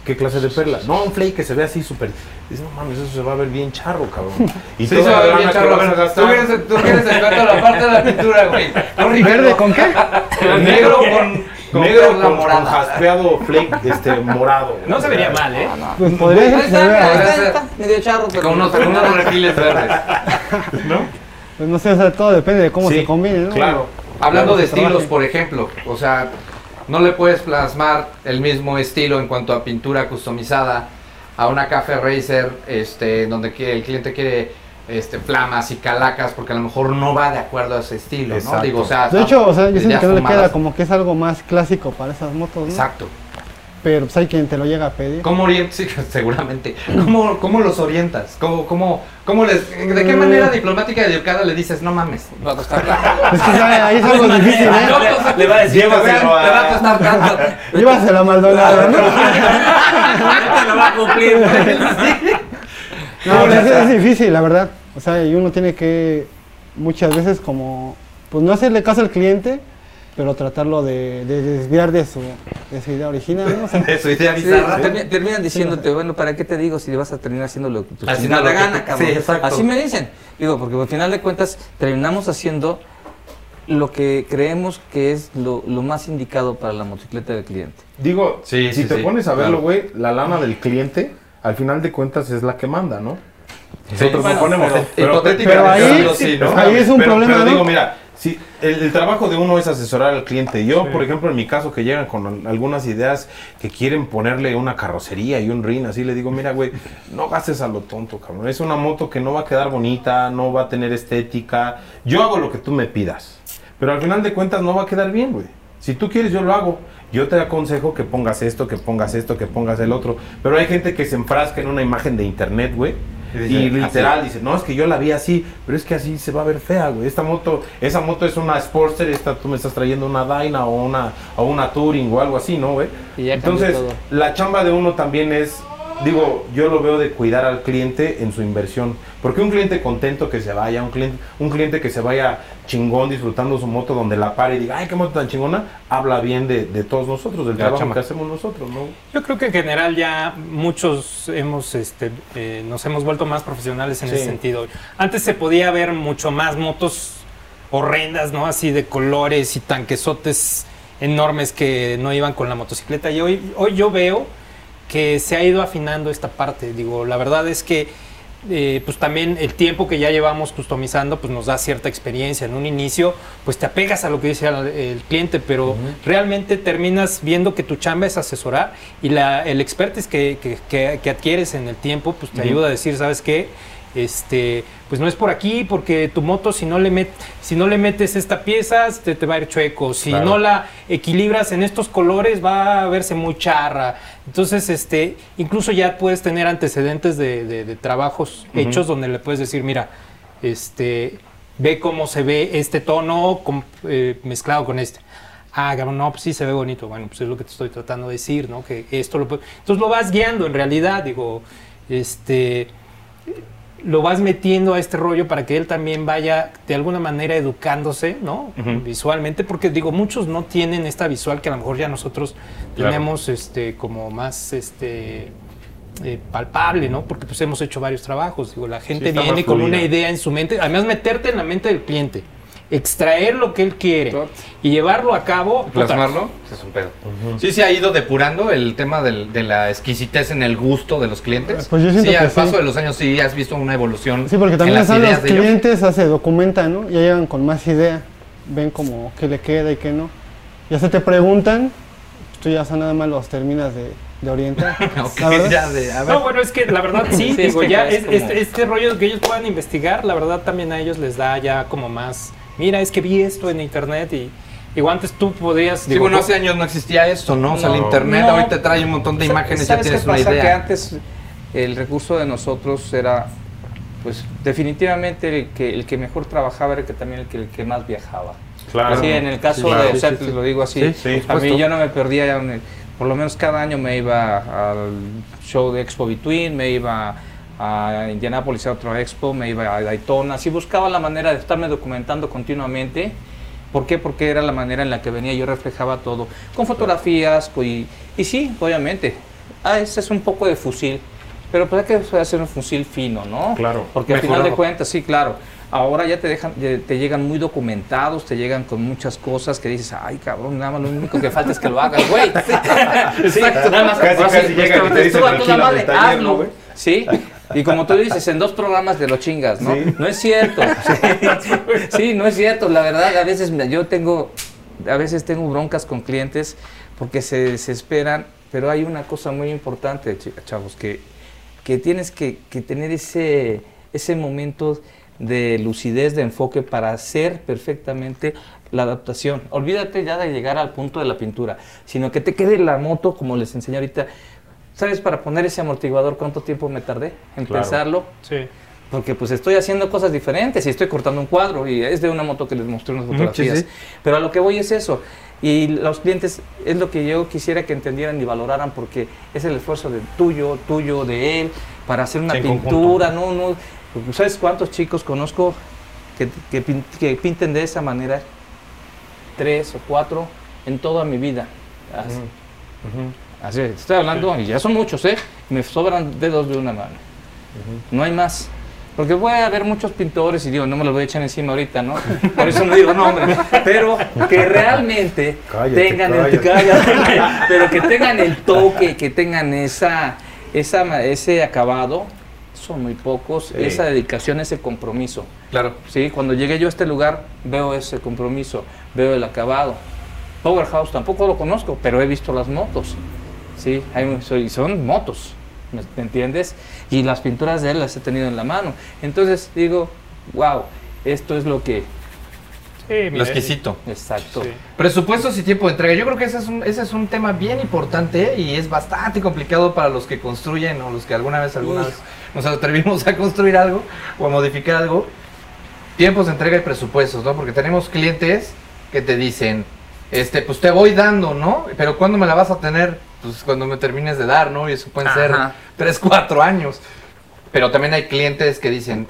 ¿qué clase de perla? No, un flake que se ve así súper. Dices, no mames, eso se va a ver bien charro, cabrón. *laughs* Y Sí, se va a ver bien charro. a Tú quieres, tú quieres experto en la parte de la pintura, güey. ¿Verde con qué? El negro con, con negro con, con jaspeado flake este morado. *laughs* No se vería mal, ¿eh? Pues podría ser, medio charro, pero Con unos, con unos refiles *laughs* verdes. pues no sé, o sea, todo depende de cómo Sí, se combine, ¿no? Claro. Hablando Claro, de trabaje. estilos, por ejemplo, o sea, no le puedes plasmar el mismo estilo en cuanto a pintura customizada a una café racer, este, donde que el cliente quiere este, flamas y calacas, porque a lo mejor no va de acuerdo a ese estilo, ¿no? Exacto. Digo, o sea, De hecho, o sea, yo siento que no le queda como que es algo más clásico para esas motos, ¿no? Exacto. Pero pues hay quien te lo llega a pedir. ¿Cómo orientas? Sí, *laughs* seguramente. ¿Cómo, cómo los orientas? ¿Cómo, cómo, cómo les, ¿De qué manera diplomática y educada le dices, no mames? Va a costar Es que ahí es algo difícil, ¿eh? *laughs* Le va a decir, te Llévaselo a- te va a costar tanto. *laughs* Llévasela a Maldonado, ¿no? Ahorita lo va a cumplir. No, pues es, es difícil, la verdad. O sea, y uno tiene que muchas veces como, pues no hacerle caso al cliente, pero tratarlo de, de desviar de su, de su idea original, ¿no? O sea, *laughs* Eso, idea Sí, bizarra. termi- terminan diciéndote, bueno, ¿para qué te digo si vas a terminar haciendo lo que chingada lo que gana, tú- cabrón? sí, exacto. Así me dicen. Digo, porque al final de cuentas terminamos haciendo lo que creemos que es lo, lo más indicado para la motocicleta del cliente. Digo, Sí, si sí, te sí, pones a verlo, claro. güey, la lana del cliente, al final de cuentas es la que manda, ¿no? Nosotros bueno, no ponemos. pero- hipotéticamente pero ahí- sí, ¿no? ahí es un pero, problema, Pero ¿no? digo, mira, si el, el trabajo de uno es asesorar al cliente. Yo, por ejemplo, en mi caso, que llegan con al- algunas ideas que quieren ponerle una carrocería y un rin, así le digo, mira, güey, no gastes a lo tonto, cabrón. Es una moto que no va a quedar bonita, no va a tener estética. Yo hago lo que tú me pidas. Pero al final de cuentas no va a quedar bien, güey. Si tú quieres, yo lo hago. Yo te aconsejo que pongas esto, que pongas esto, que pongas el otro. Pero hay gente que se enfrasca en una imagen de internet, güey. Y literal así. dice, no, es que yo la vi así, pero es que así se va a ver fea, güey. Esta moto, esa moto es una Sportster, esta tú me estás trayendo una Dyna o una, o una Touring o algo así, ¿no, güey? Y ya cambió Entonces, todo. la chamba de uno también es, digo, yo lo veo de cuidar al cliente en su inversión. Porque un cliente contento que se vaya, un cliente, un cliente que se vaya chingón disfrutando su moto donde la pare y diga, ay, qué moto tan chingona, habla bien de, de todos nosotros, del la trabajo que hacemos nosotros, ¿no? Yo creo que en general ya muchos hemos, este, eh, nos hemos vuelto más profesionales en Sí. ese sentido. Antes se podía ver mucho más motos horrendas, ¿no? Así de colores y tanquesotes enormes que no iban con la motocicleta. Y hoy, hoy yo veo que se ha ido afinando esta parte. Digo, la verdad es que eh, pues también el tiempo que ya llevamos customizando pues nos da cierta experiencia. En un inicio pues te apegas a lo que dice el, el cliente, pero realmente terminas viendo que tu chamba es asesorar y la, el expertise que, que- que- que adquieres en el tiempo pues te ayuda a decir, ¿sabes qué? Este, pues no es por aquí, porque tu moto si no le, met, si no le metes esta pieza, te, te va a ir chueco. Si Claro. no la equilibras en estos colores, va a verse muy charra. Entonces, este, incluso ya puedes tener antecedentes de, de- de trabajos hechos donde le puedes decir, mira, este, ve cómo se ve este tono eh, mezclado con este. Ah, no, pues sí se ve bonito. Bueno, pues es lo que te estoy tratando de decir, ¿no? Que esto lo puede- Entonces lo vas guiando en realidad, digo, este lo vas metiendo a este rollo para que él también vaya de alguna manera educándose, ¿no? Visualmente, porque digo, muchos no tienen esta visual que a lo mejor ya nosotros Claro. tenemos este, como más este, eh, palpable, ¿no? Porque pues hemos hecho varios trabajos. Digo, la gente viene con una idea en su mente, además meterte en la mente del cliente, extraer lo que él quiere y llevarlo a cabo. plasmarlo, es un pedo. Sí, se ha ido depurando el tema del- de la exquisitez en el gusto de los clientes. Pues yo siento sí, que al paso sí. de los años sí has visto una evolución. Sí, porque también en las están los ideas de ellos. clientes, se documentan, ¿no? Ya llegan con más idea, ven como qué le queda y qué no. Ya se te preguntan, tú ya nada más los terminas de, de orientar. *laughs* Ok, La verdad. ya de- a ver. No, bueno, es que la verdad sí, *laughs* digo, ya es es- como- este, este rollo que ellos puedan investigar, la verdad también a ellos les da ya como más, mira, es que vi esto en internet y igual antes tú podías, Sí, digo, bueno, ¿no? hace años no existía esto, ¿no? O sea, el No, internet no. ahorita trae un montón de Sa- imágenes, ya ¿sabes tienes qué una pasa? Que idea. antes el recurso de nosotros era, pues definitivamente el que, el que mejor trabajaba era el que también el que, el que más viajaba. Claro. Sí, en el caso Sí, claro. de Sí, sí, sí. lo digo así, Sí, sí, por a mí yo no me perdía, ya un- por lo menos cada año me iba al show de Expo Between, me iba a Indianapolis a otro expo, me iba a Daytona, así buscaba la manera de estarme documentando continuamente. ¿Por qué? Porque era la manera en la que venía, yo reflejaba todo, con fotografías, y, y sí, obviamente, ah, ese es un poco de fusil, pero pues hay que hacer un fusil fino, ¿no? Claro, Porque al final de mejorado. cuentas, sí, claro. Ahora ya te dejan, te llegan muy documentados, te llegan con muchas cosas que dices, ay cabrón, nada más lo único que falta es que lo hagas, güey. *laughs* Sí, nada más Casi, casi sí, llegan y te dicen, estuvo a toda "Tranquilo, madre, del taller, ¿no, hazlo", güey? Sí, *laughs* y como tú dices, en dos programas de lo chingas, ¿no? Sí. No es cierto. *laughs* Sí, no es cierto. La verdad, a veces yo tengo, a veces tengo broncas con clientes porque se desesperan, pero hay una cosa muy importante, chavos, que, que tienes que, que tener ese, ese momento de lucidez, de enfoque para hacer perfectamente la adaptación. Olvídate ya de llegar al punto de la pintura, sino que te quede la moto, como les enseñé ahorita. ¿Sabes para poner ese amortiguador cuánto tiempo me tardé en Claro. pensarlo? Sí. Porque pues estoy haciendo cosas diferentes y estoy cortando un cuadro y es de una moto que les mostré unas Ujú, fotografías. sí, sí. Pero a lo que voy es eso. Y los clientes es lo que yo quisiera que entendieran y valoraran porque es el esfuerzo de tuyo, tuyo, de él, para hacer una Sí, pintura. No, no. ¿Sabes cuántos chicos conozco que, que pin- que pinten de esa manera? Tres o cuatro en toda mi vida. Así. Así, estoy hablando, y ya son muchos, ¿eh? Me sobran dedos de una mano. No hay más. Porque puede haber muchos pintores, y digo, no me los voy a echar encima ahorita, ¿no? Por eso no digo nombre. Pero que realmente Cállate, tengan el cállate. pero que tengan el toque, que tengan esa, esa, ese acabado, son muy pocos, Sí. esa dedicación, ese compromiso. Claro. Sí, cuando llegué yo a este lugar, veo ese compromiso, veo el acabado. Powerhouse tampoco lo conozco, pero he visto las motos. Sí, hay, soy- son motos, ¿me, entiendes? Y las pinturas de él las he tenido en la mano. Entonces digo, wow, esto es lo que... Sí, Lo exquisito. Exacto. Sí. Presupuestos y tiempo de entrega. Yo creo que ese es, un, ese es un tema bien importante y es bastante complicado para los que construyen o los que alguna vez, alguna vez nos atrevimos a construir algo o a modificar algo. Tiempos de entrega y presupuestos, ¿no? Porque tenemos clientes que te dicen, este, pues te voy dando, ¿no? Pero ¿cuándo me la vas a tener? Pues cuando me termines de dar, ¿no? Y eso pueden ser Ajá. 3, 4 años. Pero también hay clientes que dicen,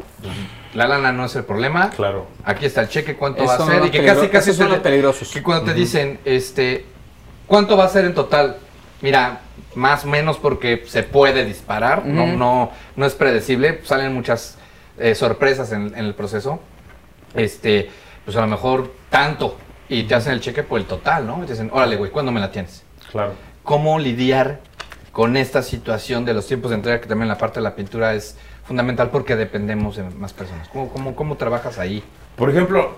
la lana no es el problema. Claro. Aquí está el cheque, cuánto va a ser. Y que casi, casi son los peligrosos. que cuando te dicen, este, ¿cuánto va a ser en total? Mira, más o menos porque se puede disparar, no, no, no es predecible, salen muchas eh, sorpresas en, en el proceso. Este, pues a lo mejor tanto, y te hacen el cheque por el total, ¿no? Y te dicen, órale, güey, ¿cuándo me la tienes? Claro. ¿Cómo lidiar con esta situación de los tiempos de entrega, que también la parte de la pintura es fundamental porque dependemos de más personas? ¿Cómo, cómo, cómo trabajas ahí? Por ejemplo,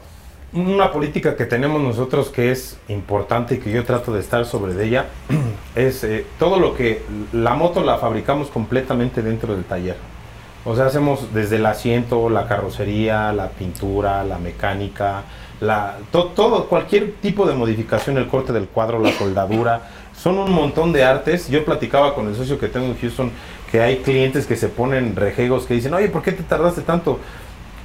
una política que tenemos nosotros que es importante y que yo trato de estar sobre de ella *clears throat* es eh, todo lo que la moto la fabricamos completamente dentro del taller. O sea, hacemos desde el asiento, la carrocería, la pintura, la mecánica, la, to- todo, cualquier tipo de modificación, el corte del cuadro, la soldadura. Son un montón de artes. Yo platicaba con el socio que tengo en Houston que hay clientes que se ponen rejegos que dicen, oye, ¿por qué te tardaste tanto?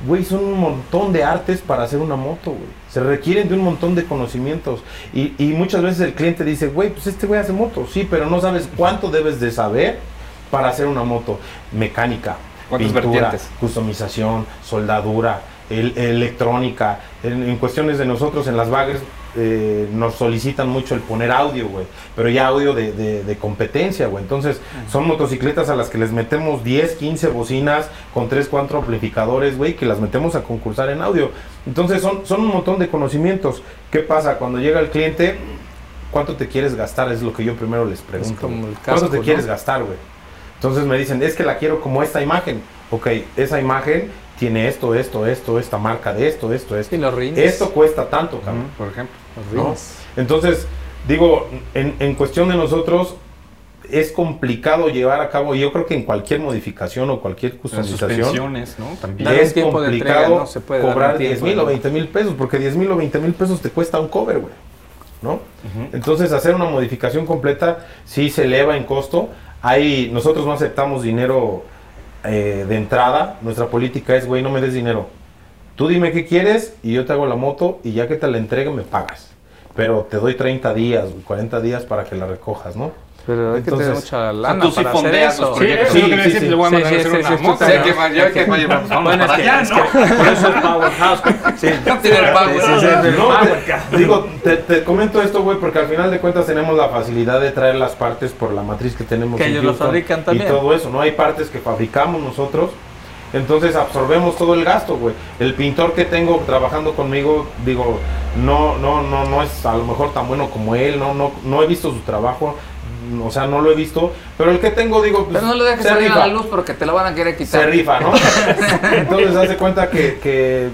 Güey, son un montón de artes para hacer una moto, güey. Se requieren de un montón de conocimientos. Y, y muchas veces el cliente dice, güey, pues este güey hace moto. Sí, pero no sabes cuánto debes de saber para hacer una moto. Mecánica. ¿Cuántas pintura, vertientes? customización, soldadura, el- electrónica. En, en cuestiones de nosotros, en las baggers, eh, nos solicitan mucho el poner audio, güey. Pero ya audio de, de- de competencia, güey. Entonces, son motocicletas a las que les metemos 10, 15 bocinas con 3, 4 amplificadores, güey, que las metemos a concursar en audio. Entonces, son, son un montón de conocimientos. ¿Qué pasa? Cuando llega el cliente, ¿cuánto te quieres gastar? Es lo que yo primero les pregunto. como el ¿Cuánto te ¿no? quieres gastar, güey? Entonces me dicen, es que la quiero como esta imagen. Ok, esa imagen tiene esto, esto, esto, esta marca de esto, esto, esto. Y los rines. Esto cuesta tanto, cabrón. Por ejemplo. ¿No? Entonces, digo, en, en cuestión de nosotros, es complicado llevar a cabo, yo creo que en cualquier modificación o cualquier customización, suspensiones, ¿no? También. Es tiempo de complicado entrega, no se puede dar un cobrar tiempo 10 mil o 20 mil pesos, porque 10 mil o 20 mil pesos te cuesta un cover, güey. ¿No? Entonces, hacer una modificación completa sí se eleva en costo. Hay, nosotros no aceptamos dinero eh, de entrada. Nuestra política es, güey, no me des dinero. Tú dime qué quieres y yo te hago la moto y ya que te la entregue me pagas. Pero te doy 30 días, güey, 40 días para que la recojas, ¿no? Pero hay que tener Entonces, mucha lana tú sí para hacer eso. Sí, eso es lo que Sí, le sí, decía, sí. le voy a Sí, mandar sí, a hacer sí, una sí, moto. sí, que va- ya que vaya, vamos, *laughs* es para que, allá, es ¿no? que por eso es Powerhouse. *laughs* Sí. Ya tiene el Sí, sí, ¿no? sí, sí. No, te- digo, te, te comento esto, güey, porque al final de cuentas tenemos la facilidad de traer las partes por la matriz que tenemos Que en ellos lo fabrican también. Y todo eso, ¿no? Hay partes que fabricamos nosotros, entonces absorbemos todo el gasto, güey. El pintor que tengo trabajando conmigo, digo, no, no, no, no es a lo mejor tan bueno como él, no, no, no he visto su trabajo, o sea, no lo he visto, pero el que tengo, digo, pues, Pero no lo dejes se salir a rifa. la luz porque te lo van a querer quitar. se rifa, ¿no? *laughs* Entonces hace cuenta que, que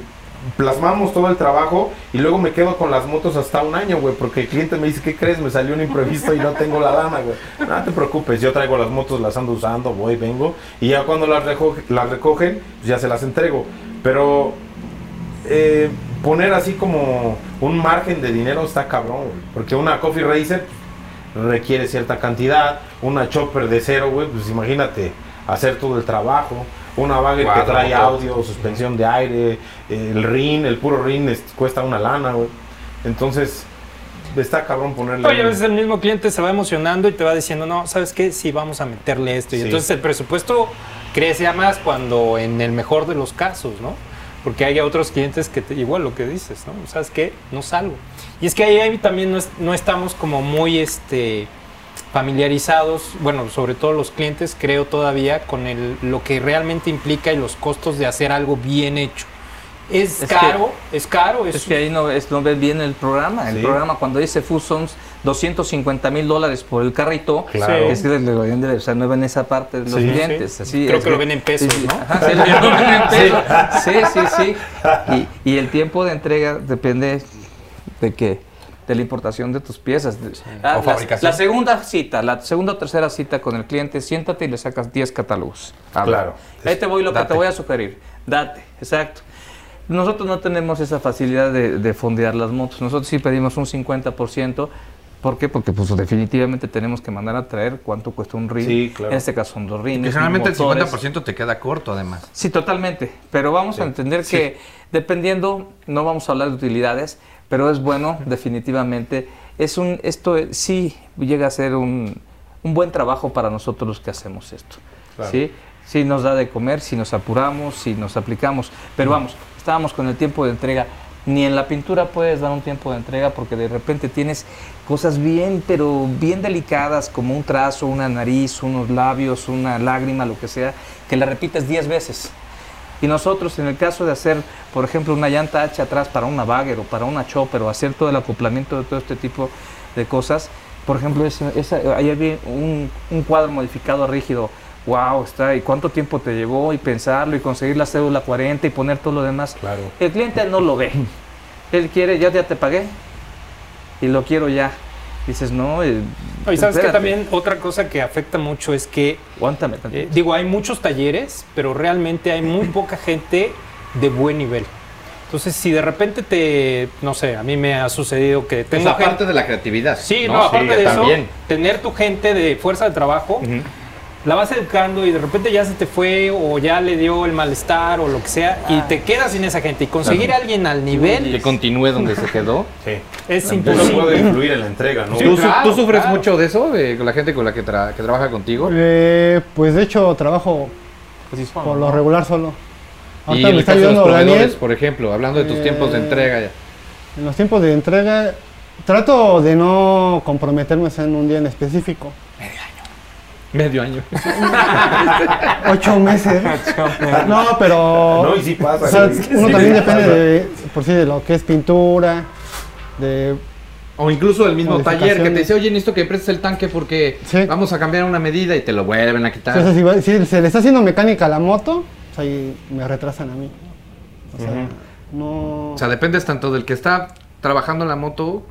plasmamos todo el trabajo y luego me quedo con las motos hasta un año, güey, porque el cliente me dice, ¿qué crees? Me salió un imprevisto y no tengo la lana, güey. No te preocupes, yo traigo las motos, las ando usando, voy, vengo, y ya cuando las, reco- las recogen, pues ya se las entrego. Pero eh, poner así como un margen de dinero está cabrón, güey, porque una Coffee Racer requiere cierta cantidad, una Chopper de cero, güey, pues imagínate hacer todo el trabajo. Una bagger que trae audio, suspensión de aire, el rin, el puro rin es- cuesta una lana, güey. Entonces, está cabrón ponerle. Oye, a veces el mismo cliente se va emocionando y te va diciendo, no, ¿sabes qué? Sí, vamos a meterle esto. Y Sí. entonces el presupuesto crece a más cuando en el mejor de los casos, ¿no? Porque hay otros clientes que, te- igual lo que dices, ¿no? ¿Sabes qué? No salgo. Y es que ahí, ahí también no, es- no estamos como muy este, familiarizados, bueno, sobre todo los clientes, creo todavía, con el, lo que realmente implica y los costos de hacer algo bien hecho. Es, Es que- caro, es caro, es, Es que ahí no, es, no ves bien el programa. El Sí. programa cuando dice Fusons 250 mil dólares por el carrito, Claro. es que le- le- o sea, no ven esa parte de los Sí. clientes. Sí. Así, Creo es que lo ven en pesos, sí, sí. ¿no? Ajá, sí, lo ven en *laughs* pesos. Sí, sí, sí. Y, y el tiempo de entrega depende de qué? De la importación de tus piezas. Ah, O la- fabricación. La, segunda cita, la segunda o tercera cita con el cliente, siéntate y le sacas 10 catálogos. Habla. Claro. Ahí te voy lo que te voy a sugerir. Date, exacto. Nosotros no tenemos esa facilidad de, de fondear las motos. Nosotros sí pedimos un 50%. ¿Por qué? Porque pues definitivamente tenemos que mandar a traer cuánto cuesta un rin. Sí, claro. En este caso son dos rines. Que generalmente el motores. 50% te queda corto, además. Sí, totalmente. Pero vamos a entender que dependiendo, no vamos a hablar de utilidades, pero es bueno, definitivamente. Es un, esto sí llega a ser un, un buen trabajo para nosotros los que hacemos esto. Claro. ¿sí? Sí nos da de comer, si nos apuramos, si nos aplicamos. Pero vamos, estábamos con el tiempo de entrega. Ni en la pintura puedes dar un tiempo de entrega porque de repente tienes cosas bien, pero bien delicadas como un trazo, una nariz, unos labios, una lágrima, lo que sea, que la repites 10 veces. Y nosotros, en el caso de hacer, por ejemplo, una llanta H atrás para una bagger o para una chopper o hacer todo el acoplamiento de todo este tipo de cosas, por ejemplo, esa, esa- un, un cuadro modificado rígido. Wow, está, ¿y cuánto tiempo te llevó? Y pensarlo, y conseguir la cédula 40 y poner todo lo demás. Claro. El cliente no lo ve. Él quiere, ya, ya te pagué y lo quiero ya. Dices, no. eh, Y sabes que también otra cosa que afecta mucho es que, Aguántame eh, digo, hay muchos talleres, pero realmente hay muy poca gente de buen nivel. Entonces, si de repente te, no sé, a mí me ha sucedido que tengo gente- aparte de la creatividad. Sí, no, aparte de eso, también. tener tu gente de fuerza de trabajo, la vas educando y de repente ya se te fue o ya le dio el malestar o lo que sea y te quedas sin esa gente. Y conseguir a alguien al nivel Que continúe donde se quedó. *laughs* Sí. es imposible. puede influir en la entrega, ¿no? ¿Tú, su- claro, tú sufres claro. mucho de eso? De con la gente con la que, tra- que trabaja contigo? Eh, pues de hecho trabajo Pues por ¿no? lo regular solo. Y en me el está caso de los proveedores, Daniel. por ejemplo, hablando de tus Eh, tiempos de entrega. ya. En los tiempos de entrega, trato de no comprometerme en un día en específico. Medio año. *laughs* Ocho meses. No, pero. No, y sí pasa, o sea, uno Sí, también sí depende pasa. de, por sí, de lo que es pintura, de. O incluso el mismo taller que te dice, oye, necesito que prestes el tanque porque Sí. vamos a cambiar una medida y te lo vuelven a quitar. Si, va- si se le está haciendo mecánica a la moto, pues ahí me retrasan a mí. O sea, no. O sea, dependes tanto del que está trabajando en la moto,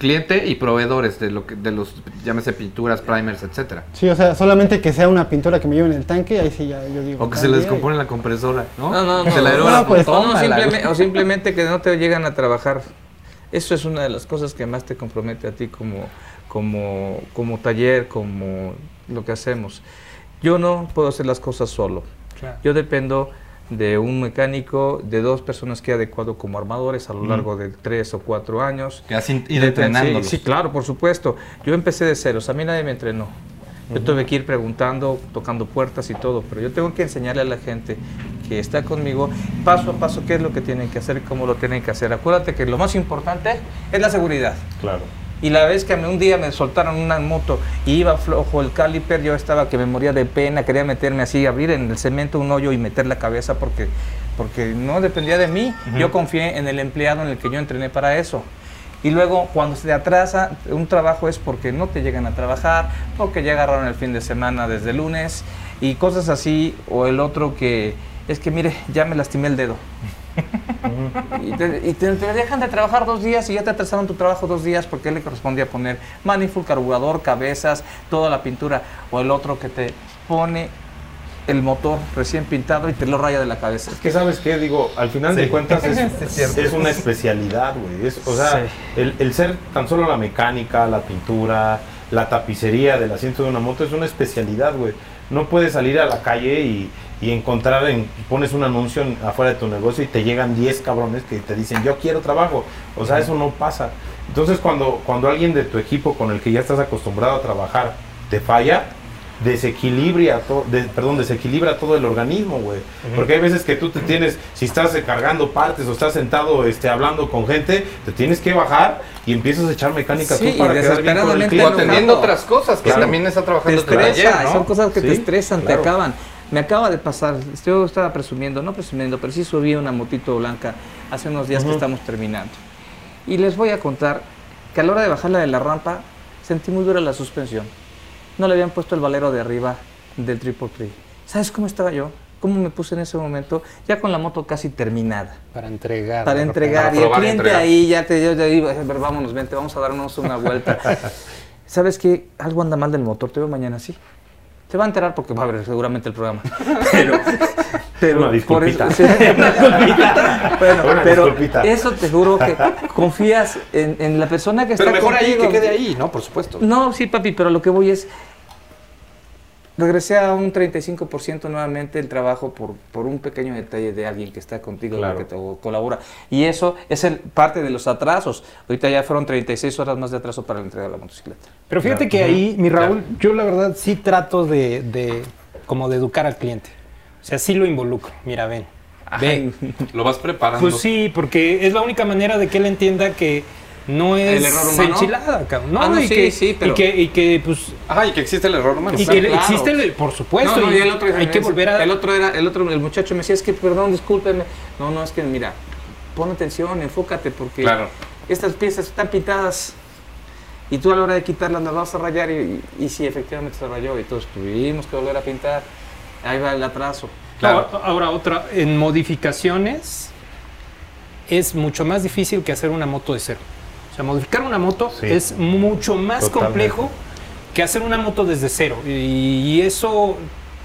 cliente y proveedores de lo que, de los, llámese pinturas, primers, etcétera. Sí, o sea, solamente que sea una pintura que me lleve en el tanque, ahí sí ya yo digo. O que se tal le descompone la compresora, ¿no? No, no, Que no. se le No, pues, O, simplemente, o simplemente que no te llegan a trabajar. Eso es una de las cosas que más te compromete a ti como, como, como taller, como lo que hacemos. Yo no puedo hacer las cosas solo. Claro. Yo dependo de un mecánico, de dos personas que he adecuado como armadores a lo largo de tres o cuatro años. Que has ido entrenándolos. Sí, sí, claro, por supuesto. Yo empecé de ceros, a mí nadie me entrenó. Yo tuve que ir preguntando, tocando puertas y todo, pero yo tengo que enseñarle a la gente que está conmigo paso a paso qué es lo que tienen que hacer y cómo lo tienen que hacer. Acuérdate que lo más importante es la seguridad. Claro. Y la vez que un día me soltaron una moto y iba flojo el caliper, yo estaba que me moría de pena, quería meterme así, abrir en el cemento un hoyo y meter la cabeza porque, porque no dependía de mí. Yo confié en el empleado en el que yo entrené para eso. Y luego cuando se te atrasa un trabajo es porque no te llegan a trabajar, porque ya agarraron el fin de semana desde lunes y cosas así, o el otro que es que mire, ya me lastimé el dedo. *laughs* Y, te, y te- te dejan de trabajar dos días y ya te atrasaron tu trabajo dos días porque le correspondía poner manifold, carburador, cabezas, toda la pintura. O el otro que te pone el motor recién pintado y te lo raya de la cabeza. Es que sabes qué, digo, al final de cuentas es, *laughs* es cierto. es una especialidad, güey. Es- O sea, el, el ser tan solo la mecánica, la pintura, la tapicería del asiento de una moto es una especialidad, güey. No puedes salir a la calle y, y encontrar, en, pones un anuncio en- afuera de tu negocio y te llegan 10 cabrones que te dicen, yo quiero trabajo. O sea, eso no pasa. Entonces, cuando, cuando alguien de tu equipo con el que ya estás acostumbrado a trabajar te falla, desequilibra todo, perdón, desequilibra todo el organismo, güey. Porque hay veces que tú te tienes, si estás cargando partes o estás sentado este, hablando con gente, te tienes que bajar y empiezas a echar mecánica Sí, tú para quedar bien con el O cliente. enojado. atendiendo otras cosas, que Claro. también está Te trabajando tu estresa, taller, ¿no? son cosas que te estresan, claro. te acaban. Me acaba de pasar, yo estaba presumiendo, no presumiendo, pero sí subí una motito blanca hace unos días que estamos terminando. Y les voy a contar que a la hora de bajarla de la rampa sentí muy dura la suspensión. No le habían puesto el valero de arriba del triple tree. ¿Sabes cómo estaba yo? ¿Cómo me puse en ese momento? Ya con la moto casi terminada. Para entregar. Para entregar. Para Y el cliente entregar. ahí ya te a ver, vámonos, vente, vamos a darnos una vuelta. *laughs* ¿Sabes qué? Algo anda mal del motor, te veo mañana así. Te va a enterar porque va a ver seguramente el programa. *laughs* Pero, pero Una por disculpita. eso, sí, *laughs* una disculpita. Bueno, Una pero disculpita. eso te juro que confías en, en la persona que Pero está mejor ahí que quede ahí, ¿no? Por supuesto. No, sí, papi, pero lo que voy es. Regresé a un 35% nuevamente el trabajo por, por un pequeño detalle de alguien que está contigo, Claro. que te colabora. Y eso es el, parte de los atrasos. Ahorita ya fueron 36 horas más de atraso para la entrega de la motocicleta. Pero fíjate que ahí, mi Raúl, yo la verdad sí trato de, de como de educar al cliente. O sea, sí lo involucro. Mira, ven. Ven. *laughs* Lo vas preparando. Pues sí, porque es la única manera de que él entienda que no es ¿El error humano? enchilada, cabrón. No, Ah, no, y, sí, que, sí, pero- y que, y que, pues, Ajá, y que existe el error humano. y que claro. existe, el, por supuesto, No, no, y y el otro, hay que volver a... El otro era, el otro, el muchacho me decía, es que perdón, discúlpeme. No, no, es que mira, pon atención, enfócate, porque Claro. estas piezas están pintadas y tú a la hora de quitarlas las vas a rayar y, y, y sí, efectivamente se rayó y todos tuvimos que volver a pintar. Ahí va el atraso. Claro. Ahora, ahora otra, en modificaciones es mucho más difícil que hacer una moto de cero. Sea, modificar una moto Sí. es mucho más Totalmente. complejo que hacer una moto desde cero. Y, y eso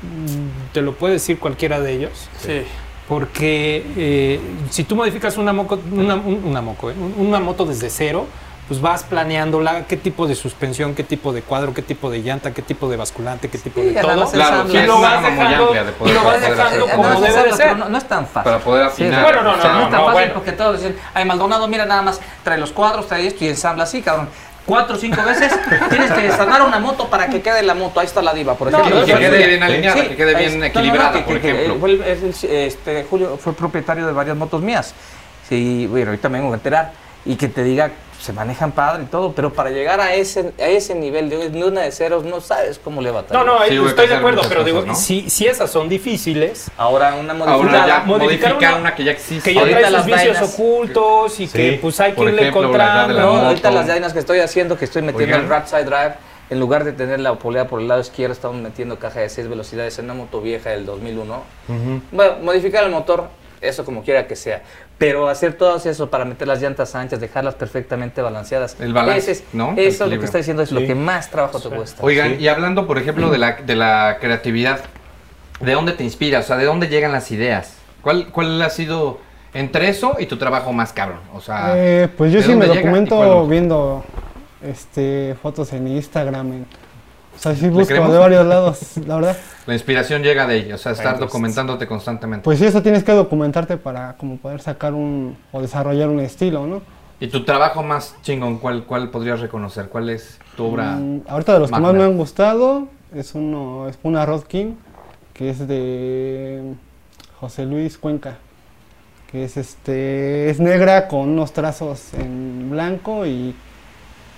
mm, te lo puede decir cualquiera de ellos. Sí. Porque eh, si tú modificas una, moco- una, un- una moco, ¿eh? Un- una moto desde cero, pues vas planeándola, qué tipo de suspensión, qué tipo de cuadro, qué tipo de llanta, qué tipo de basculante, qué tipo Sí, de todo. Claro, Y lo vas dejando, amplia de poder- y lo vas para poder dejando hacer. como No, debe de pero ser. No, no es tan fácil. Para poder Sí, afinar. Bueno, no, o sea, no, no es tan no, fácil bueno. porque todos dicen, ay, Maldonado, mira nada más, trae los cuadros, trae esto y ensambla así, cabrón. cuatro o cinco veces, *laughs* tienes que desarmar una moto para que quede la moto. Ahí está la diva, por ejemplo. que quede bien alineada, que quede bien no, no, no, equilibrada, que- por que- que ejemplo. fue este, Julio fue propietario de varias motos mías. Sí, bueno, ahorita me vengo a enterar. Y que te diga, se manejan padre y todo, pero para llegar a ese, a ese nivel de una de ceros, no sabes cómo le va a No, no, Sí, estoy de acuerdo, pero cosas, digo, ¿no? si, si esas son difíciles, Ahora una Ahora ya modificada. modificar modificar una- una, que ya existe. que ya Ahorita trae sus las vicios vainas. ocultos y Sí, que pues hay que irle la encontrando. de la No, ahorita las dinas que estoy haciendo, que estoy metiendo Oigan. el right side drive, en lugar de tener la polea por el lado izquierdo, estamos metiendo caja de 6 velocidades en una moto vieja del 2001. Bueno, modificar el motor, eso como quiera que sea. Pero hacer todo eso para meter las llantas anchas, dejarlas perfectamente balanceadas. El balance, Ese es- ¿no? El Eso es lo que está diciendo, es lo que más trabajo te cuesta. Oigan, y hablando, por ejemplo, de la, de la creatividad, ¿de dónde te inspiras? O sea, ¿de dónde llegan las ideas? ¿Cuál, cuál ha sido entre eso y tu trabajo más cabrón? O sea, Eh, pues yo ¿de sí me documento viendo este, fotos en Instagram. en- o sea, sí busco de varios lados, la verdad. la inspiración llega de ahí, o sea, estar Entonces, documentándote constantemente. Pues sí, eso tienes que documentarte para como poder sacar un o desarrollar un estilo, ¿no? ¿Y tu trabajo más chingón, cuál, cuál podrías reconocer? ¿Cuál es tu obra? Mm, ahorita de los que más me han gustado es uno es una Rod King que es de José Luis Cuenca que es este es negra con unos trazos en blanco y,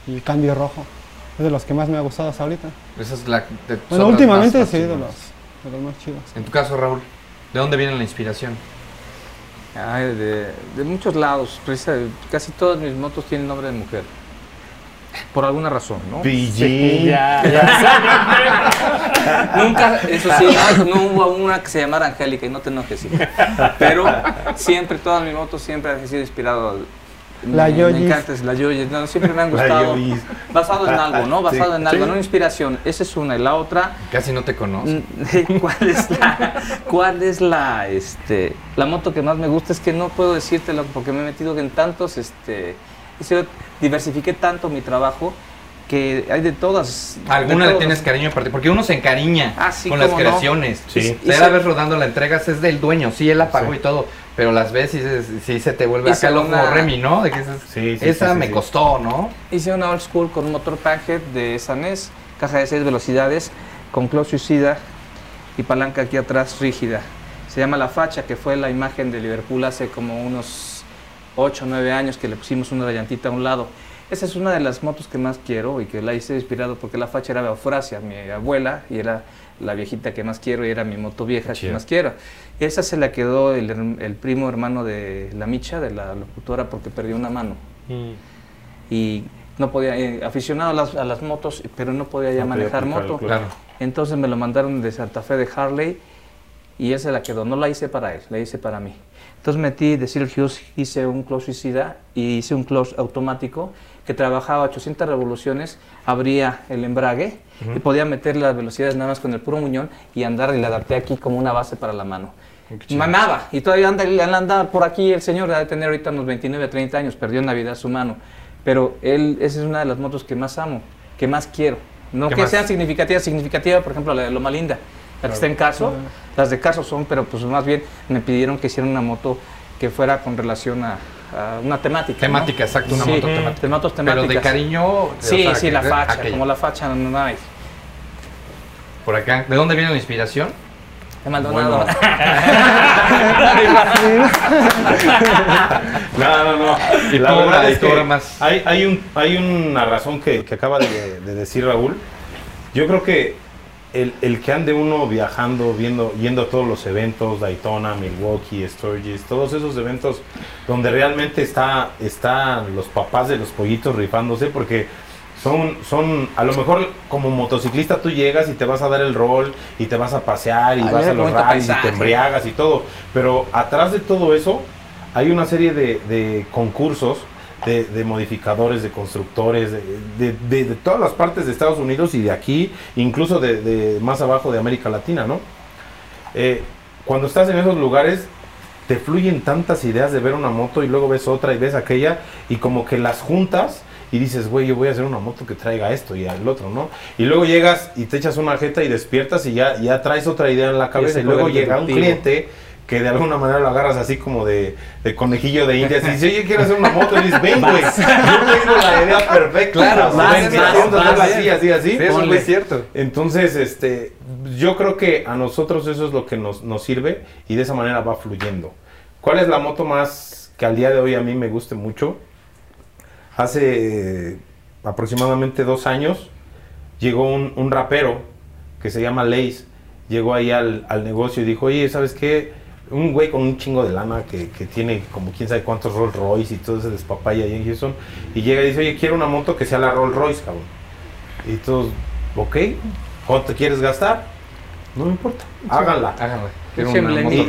y cambio rojo es de los que más me ha gustado hasta ahorita Esa es la. de bueno últimamente sí de chingonas. los de los más chidos En tu caso, Raúl, ¿de dónde viene la inspiración? Ay, de, de muchos lados, casi todas mis motos tienen nombre de mujer. Por alguna razón, ¿no? PG. Ya, ya. *laughs* Nunca, eso sí, no, no hubo una que se llamara Angélica y no te enojes, hija. Pero siempre, todas mis motos siempre han sido inspirado. La me, me Yoyis. encanta, es la Yoyis, no, siempre me han *laughs* gustado. Basado en algo, ¿no? *laughs* Basado Sí, en algo, sí. no en inspiración. Esa es una. Y la otra, Casi no te conozco. Mm, *laughs* ¿Cuál es la, cuál es la, este, la moto que más me gusta? Es que no puedo decírtelo porque me he metido en tantos, este, diversifiqué tanto mi trabajo que hay de todas. de ¿Alguna le tienes cariño particular? Porque uno se encariña Ah, sí, con las cómo no. creaciones. Sí. O sea, la vez rodando la entregas es del dueño, sí, él la pagó y todo, pero las ves y se, sí se te vuelve Hice acá una- Remy, ¿no? De que esas- Sí, sí, esa sí, sí, me sí. costó, ¿no? Hice una old school con un motor Panhead de Sanés, caja de 6 velocidades, con close suicida y palanca aquí atrás rígida. Se llama La Facha, que fue la imagen de Liverpool hace como unos 8 o 9 años que le pusimos una llantita a un lado. Esa es una de las motos que más quiero y que la hice inspirado porque La Facha era Eufrasia, mi abuela, y era la viejita que más quiero y era mi moto vieja que chido. más quiero. Esa se la quedó el, el primo hermano de la Micha, de la locutora, porque perdió una mano Mm. y no podía, eh, aficionado a las, a las motos, pero no podía ya No podía manejar el moto. Claro. Entonces me lo mandaron de Santa Fe de Harley y él se la quedó. No la hice para él, la hice para mí. Entonces metí de Hughes, hice un close suicida y hice un close automático que trabajaba a 800 revoluciones, abría el embrague y podía meter las velocidades nada más con el puro muñón y andar y le adapté aquí como una base para la mano. Mamaba y todavía anda, anda por aquí el señor, debe tener ahorita unos 29, 30 años, perdió en Navidad su mano. Pero él, esa es una de las motos que más amo, que más quiero. No ¿Qué que más? sean significativas, significativa, por ejemplo, la de Loma Linda, la que está en Carso. Las de Carso son, pero pues más bien me pidieron que hiciera una moto que fuera con relación a, a una temática. ¿no? Temática, exacto, una Sí, moto de temática. motos Pero de cariño. o Sí, sea, sí, que- la facha, aquella. como la facha no hay. Por acá. ¿De dónde viene la inspiración? De Maldonado. *laughs* No, no, no. Y La verdad es que hay, hay, un, hay una razón que, que acaba de, de decir Raúl. Yo creo que el, el que ande uno viajando, viendo, yendo a todos los eventos, Daytona, Milwaukee, Sturgis, todos esos eventos donde realmente está, están los papás de los pollitos rifándose, porque son, son, a lo mejor como motociclista tú llegas y te vas a dar el rol y te vas a pasear y vas a los rallies y te embriagas y todo, pero atrás de todo eso hay una serie de, de concursos de, de modificadores, de constructores, de, de- todas las partes de Estados Unidos y de aquí, incluso de, más abajo de América Latina, ¿no? Eh, cuando estás en esos lugares, te fluyen tantas ideas de ver una moto y luego ves otra y ves aquella y como que las juntas y dices, güey, yo voy a hacer una moto que traiga esto y el otro, ¿no? Y luego llegas y te echas una jeta y despiertas y ya, ya traes otra idea en la cabeza y luego llega un cliente que de alguna manera lo agarras así como de, de conejillo de indias y dices, oye, quiero hacer una moto, y dices, ven, güey, yo tengo la idea perfecta. Claro, vas, ven, haciendo vas, así, así, así. Sí, eso es cierto. Entonces, este, yo creo que a nosotros eso es lo que nos, nos sirve y de esa manera va fluyendo. ¿Cuál es la moto más que al día de hoy a mí me guste mucho? Hace aproximadamente dos años llegó un, un rapero que se llama Lace, llegó ahí al, al negocio y dijo, oye, ¿sabes qué? Un güey con un chingo de lana que, que tiene como quién sabe cuántos Rolls Royce y todo ese despapaya ahí en Houston, y llega y dice, oye, quiero una moto que sea la Rolls Royce, cabrón. Y todos, ok, ¿cuánto quieres gastar? No me importa, háganla. De Y,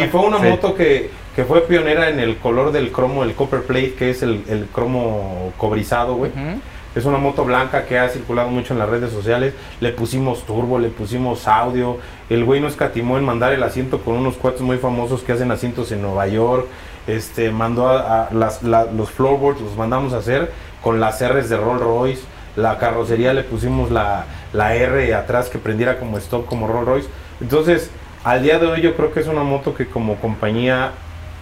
y- y fue una Sí. moto que, que fue pionera en el color del cromo, el copper plate, que es el, el cromo cobrizado, güey. Ujú. Es una moto blanca que ha circulado mucho en las redes sociales. Le pusimos turbo, le pusimos audio. El güey no escatimó en mandar el asiento con unos cuates muy famosos que hacen asientos en Nueva York. Este, mandó a, a las, la- los floorboards, los mandamos a hacer con las R's de Rolls Royce. La carrocería le pusimos la, la R atrás que prendiera como stop como Rolls Royce. Entonces, al día de hoy yo creo que es una moto que como compañía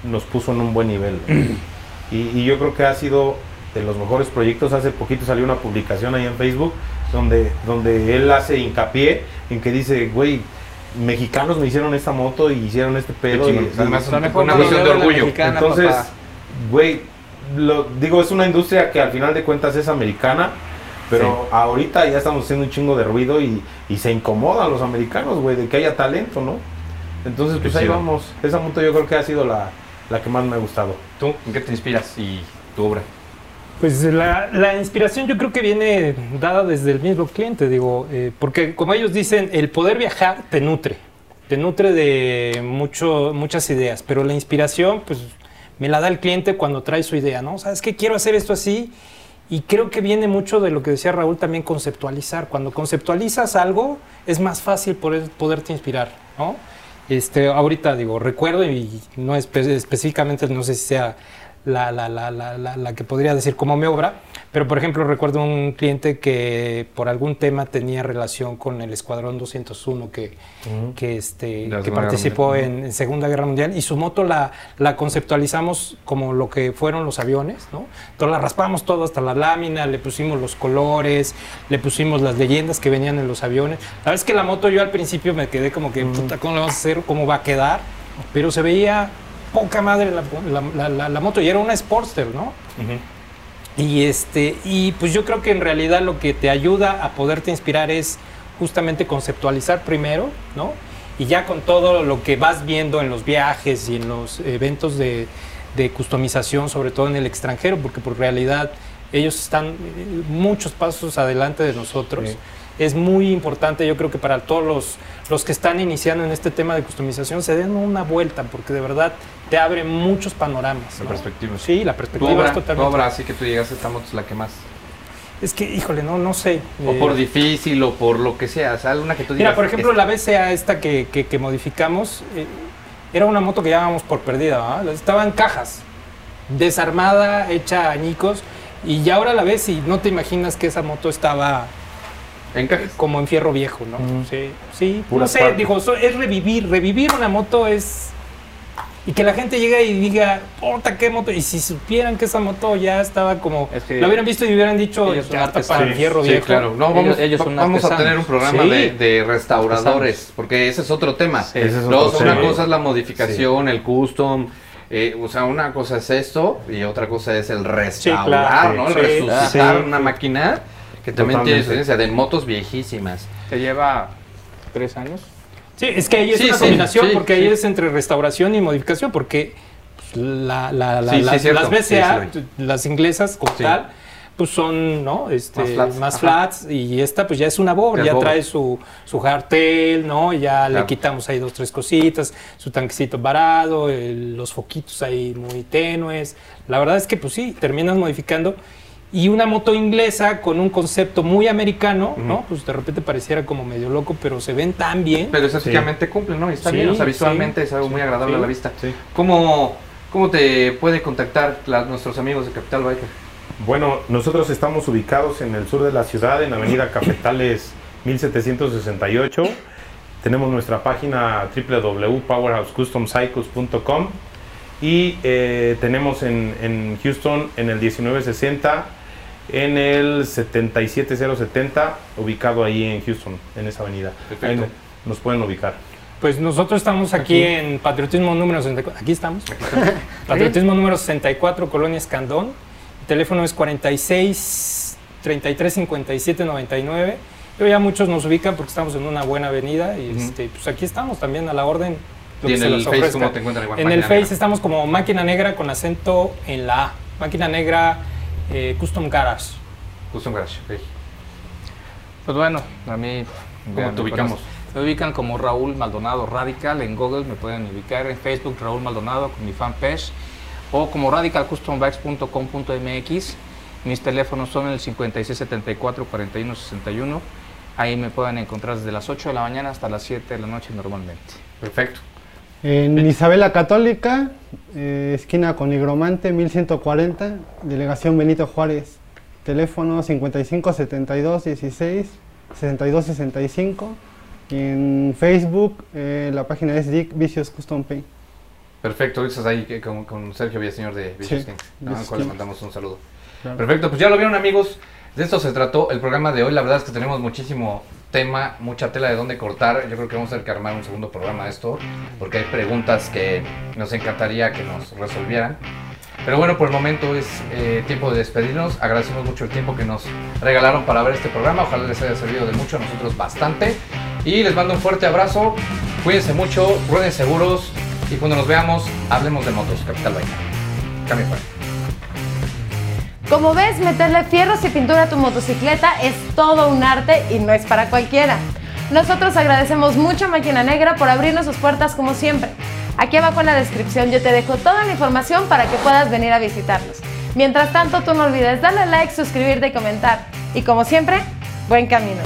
nos puso en un buen nivel. *clears throat* y yo creo que ha sido de los mejores proyectos. Hace poquito salió una publicación ahí en Facebook donde, donde él hace hincapié en que dice, güey, mexicanos me hicieron esta moto y hicieron este pedo. Y- Además, una cuestión de orgullo. mexicana, entonces, papá. güey, lo, digo, es una industria que al final de cuentas es americana, pero ahorita ya estamos haciendo un chingo de ruido y, y se incomodan los americanos, güey, de que haya talento, ¿no? Entonces, pues ahí vamos. Esa moto yo creo que ha sido la, la que más me ha gustado. ¿Tú en qué te inspiras y tu obra? Pues la, inspiración yo creo que viene dada desde el mismo cliente, digo, eh, porque como ellos dicen, el poder viajar te nutre, te nutre de mucho, muchas ideas, pero la inspiración pues me la da el cliente cuando trae su idea, ¿no? ¿Sabes qué? Quiero hacer esto así y creo que viene mucho de lo que decía Raúl también conceptualizar. Cuando conceptualizas algo es más fácil poder, poderte inspirar, ¿no? Este, ahorita digo, recuerdo y no espe- específicamente, no sé si sea la, la, la, la, la- la que podría decir como mi obra, pero por ejemplo recuerdo un cliente que por algún tema tenía relación con el Escuadrón 201 que, que, este, De la que Segunda Guerra participó en, en Segunda Guerra Mundial y su moto la, la conceptualizamos como lo que fueron los aviones, ¿no? Entonces la raspamos todo hasta la lámina, le pusimos los colores, le pusimos las leyendas que venían en los aviones. La verdad es que la moto yo al principio me quedé como que, puta, ¿cómo le vamos a hacer? ¿Cómo va a quedar? Pero se veía poca madre la, la- la- la- la moto y era una Sportster, ¿no? Y este, y pues yo creo que en realidad lo que te ayuda a poderte inspirar es justamente conceptualizar primero, ¿no? Y ya con todo lo que vas viendo en los viajes y en los eventos de, de customización, sobre todo en el extranjero, porque por realidad ellos están muchos pasos adelante de nosotros. Sí. Es muy importante, yo creo que para todos los, los que están iniciando en este tema de customización se den una vuelta, porque de verdad te abre muchos panoramas. La ¿no? perspectiva. Sí, la Tu perspectiva obra, es tu totalmente. obra, así que tú llegas, esta moto es la que más. Es que, híjole, no, no sé. O Eh, por difícil, o por lo que sea. O sea, alguna que tú digas. Mira, por ejemplo, esta. la BCA esta que, que- que modificamos, eh, era una moto que llevábamos por perdida, ¿ah? Estaba en cajas, desarmada, hecha añicos, y ya ahora la ves y no te imaginas que esa moto estaba Como en fierro viejo, ¿no? Sí, sí. No sé, partes. digo, so- es revivir, revivir una moto es... Y que la gente llegue y diga, puta, qué moto. Y si supieran que esa moto ya estaba como... Es que la hubieran visto y hubieran dicho, ya está para el fierro Sí, viejo. claro. No, vamos, Ellos- ellos son va- vamos a tener un programa Sí. de, de restauradores, porque ese es otro tema. Ese es otro una tema. cosa es la modificación, el custom. eh, o sea, una cosa es esto y otra cosa es el restaurar, claro, ¿no? El sí, resucitar sí. una máquina que también Totalmente. tiene su esencia de motos viejísimas. Te lleva tres años. Sí, es que ahí es Sí, una sí, combinación, sí, porque ahí es entre restauración y modificación, porque pues, la- la- la- Sí, sí, las, las Sí, BCA, sí las inglesas como Sí. tal, pues son ¿no? este, Más flats, más flats, y esta pues ya es una bobra, Ya trae su, su hardtail, ¿no? ya Claro. le quitamos ahí dos, tres cositas, su tanquecito varado, el- los foquitos ahí muy tenues. La verdad es que pues sí, terminas modificando. Y una moto inglesa con un concepto muy americano, ¿no? Pues de repente pareciera como medio loco, pero se ven tan bien. Pero estéticamente cumple, ¿no? Y está Sí, bien, o sea, sí. visualmente es algo muy agradable Sí. a la vista. Sí. ¿Cómo, ¿Cómo te puede contactar la- nuestros amigos de Capital Biker? Bueno, nosotros estamos ubicados en el sur de la ciudad, en Avenida Cafetales 1768. Tenemos nuestra página www.powerhousecustomcycles.com y eh, tenemos en, en Houston en el 1960 en el 77070 ubicado ahí en Houston en esa avenida Perfecto. Ahí nos pueden ubicar Pues nosotros estamos aquí, Aquí. en Patriotismo número 64. Aquí estamos. *laughs* Patriotismo número 64, Colonia Escandón. El teléfono es 46 33 57 99. Pero ya muchos nos ubican porque estamos en una buena avenida y Ujú. este, pues aquí estamos también a la orden. lo Y que en se el Face. ¿cómo te encuentran? En el Face Negra. estamos como Máquina Negra con acento en la A. Máquina Negra eh, Custom Garage. Custom Garage. ok. Pues bueno, a mí... ¿Cómo te me ubicamos? Me ubican como Raúl Maldonado Radical en Google, me pueden ubicar en Facebook Raúl Maldonado con mi fanpage o como radicalcustombikes.com.mx. Mis teléfonos son el 5674-4161. Ahí me pueden encontrar desde las 8 de la mañana hasta las 7 de la noche normalmente. Perfecto. En Isabela Católica, eh, esquina con Nigromante, 1140, delegación Benito Juárez. Teléfono 55 72 16 62 65. Y en Facebook, eh, la página es Dick Vicious Custom Paint. Perfecto, estás ahí con, con Sergio Villaseñor de Vicious Sí, Kings, al cual le mandamos un saludo. Claro. Perfecto, pues ya lo vieron amigos, de esto se trató el programa de hoy, la verdad es que tenemos muchísimo tema, mucha tela de dónde cortar, yo creo que vamos a tener que armar un segundo programa de esto, porque hay preguntas que nos encantaría que nos resolvieran. Pero bueno, por el momento es eh, tiempo de despedirnos. Agradecemos mucho el tiempo que nos regalaron para ver este programa. Ojalá les haya servido de mucho, a nosotros bastante. Y les mando un fuerte abrazo. Cuídense mucho, rueden seguros. Y cuando nos veamos, hablemos de motos. Capital Bike. Cambio fuera. Como ves, meterle fierros y pintura a tu motocicleta es todo un arte y no es para cualquiera. Nosotros agradecemos mucho a Máquina Negra por abrirnos sus puertas como siempre. Aquí abajo en la descripción yo te dejo toda la información para que puedas venir a visitarlos. Mientras tanto, tú no olvides darle like, suscribirte y comentar. Y como siempre, buen camino.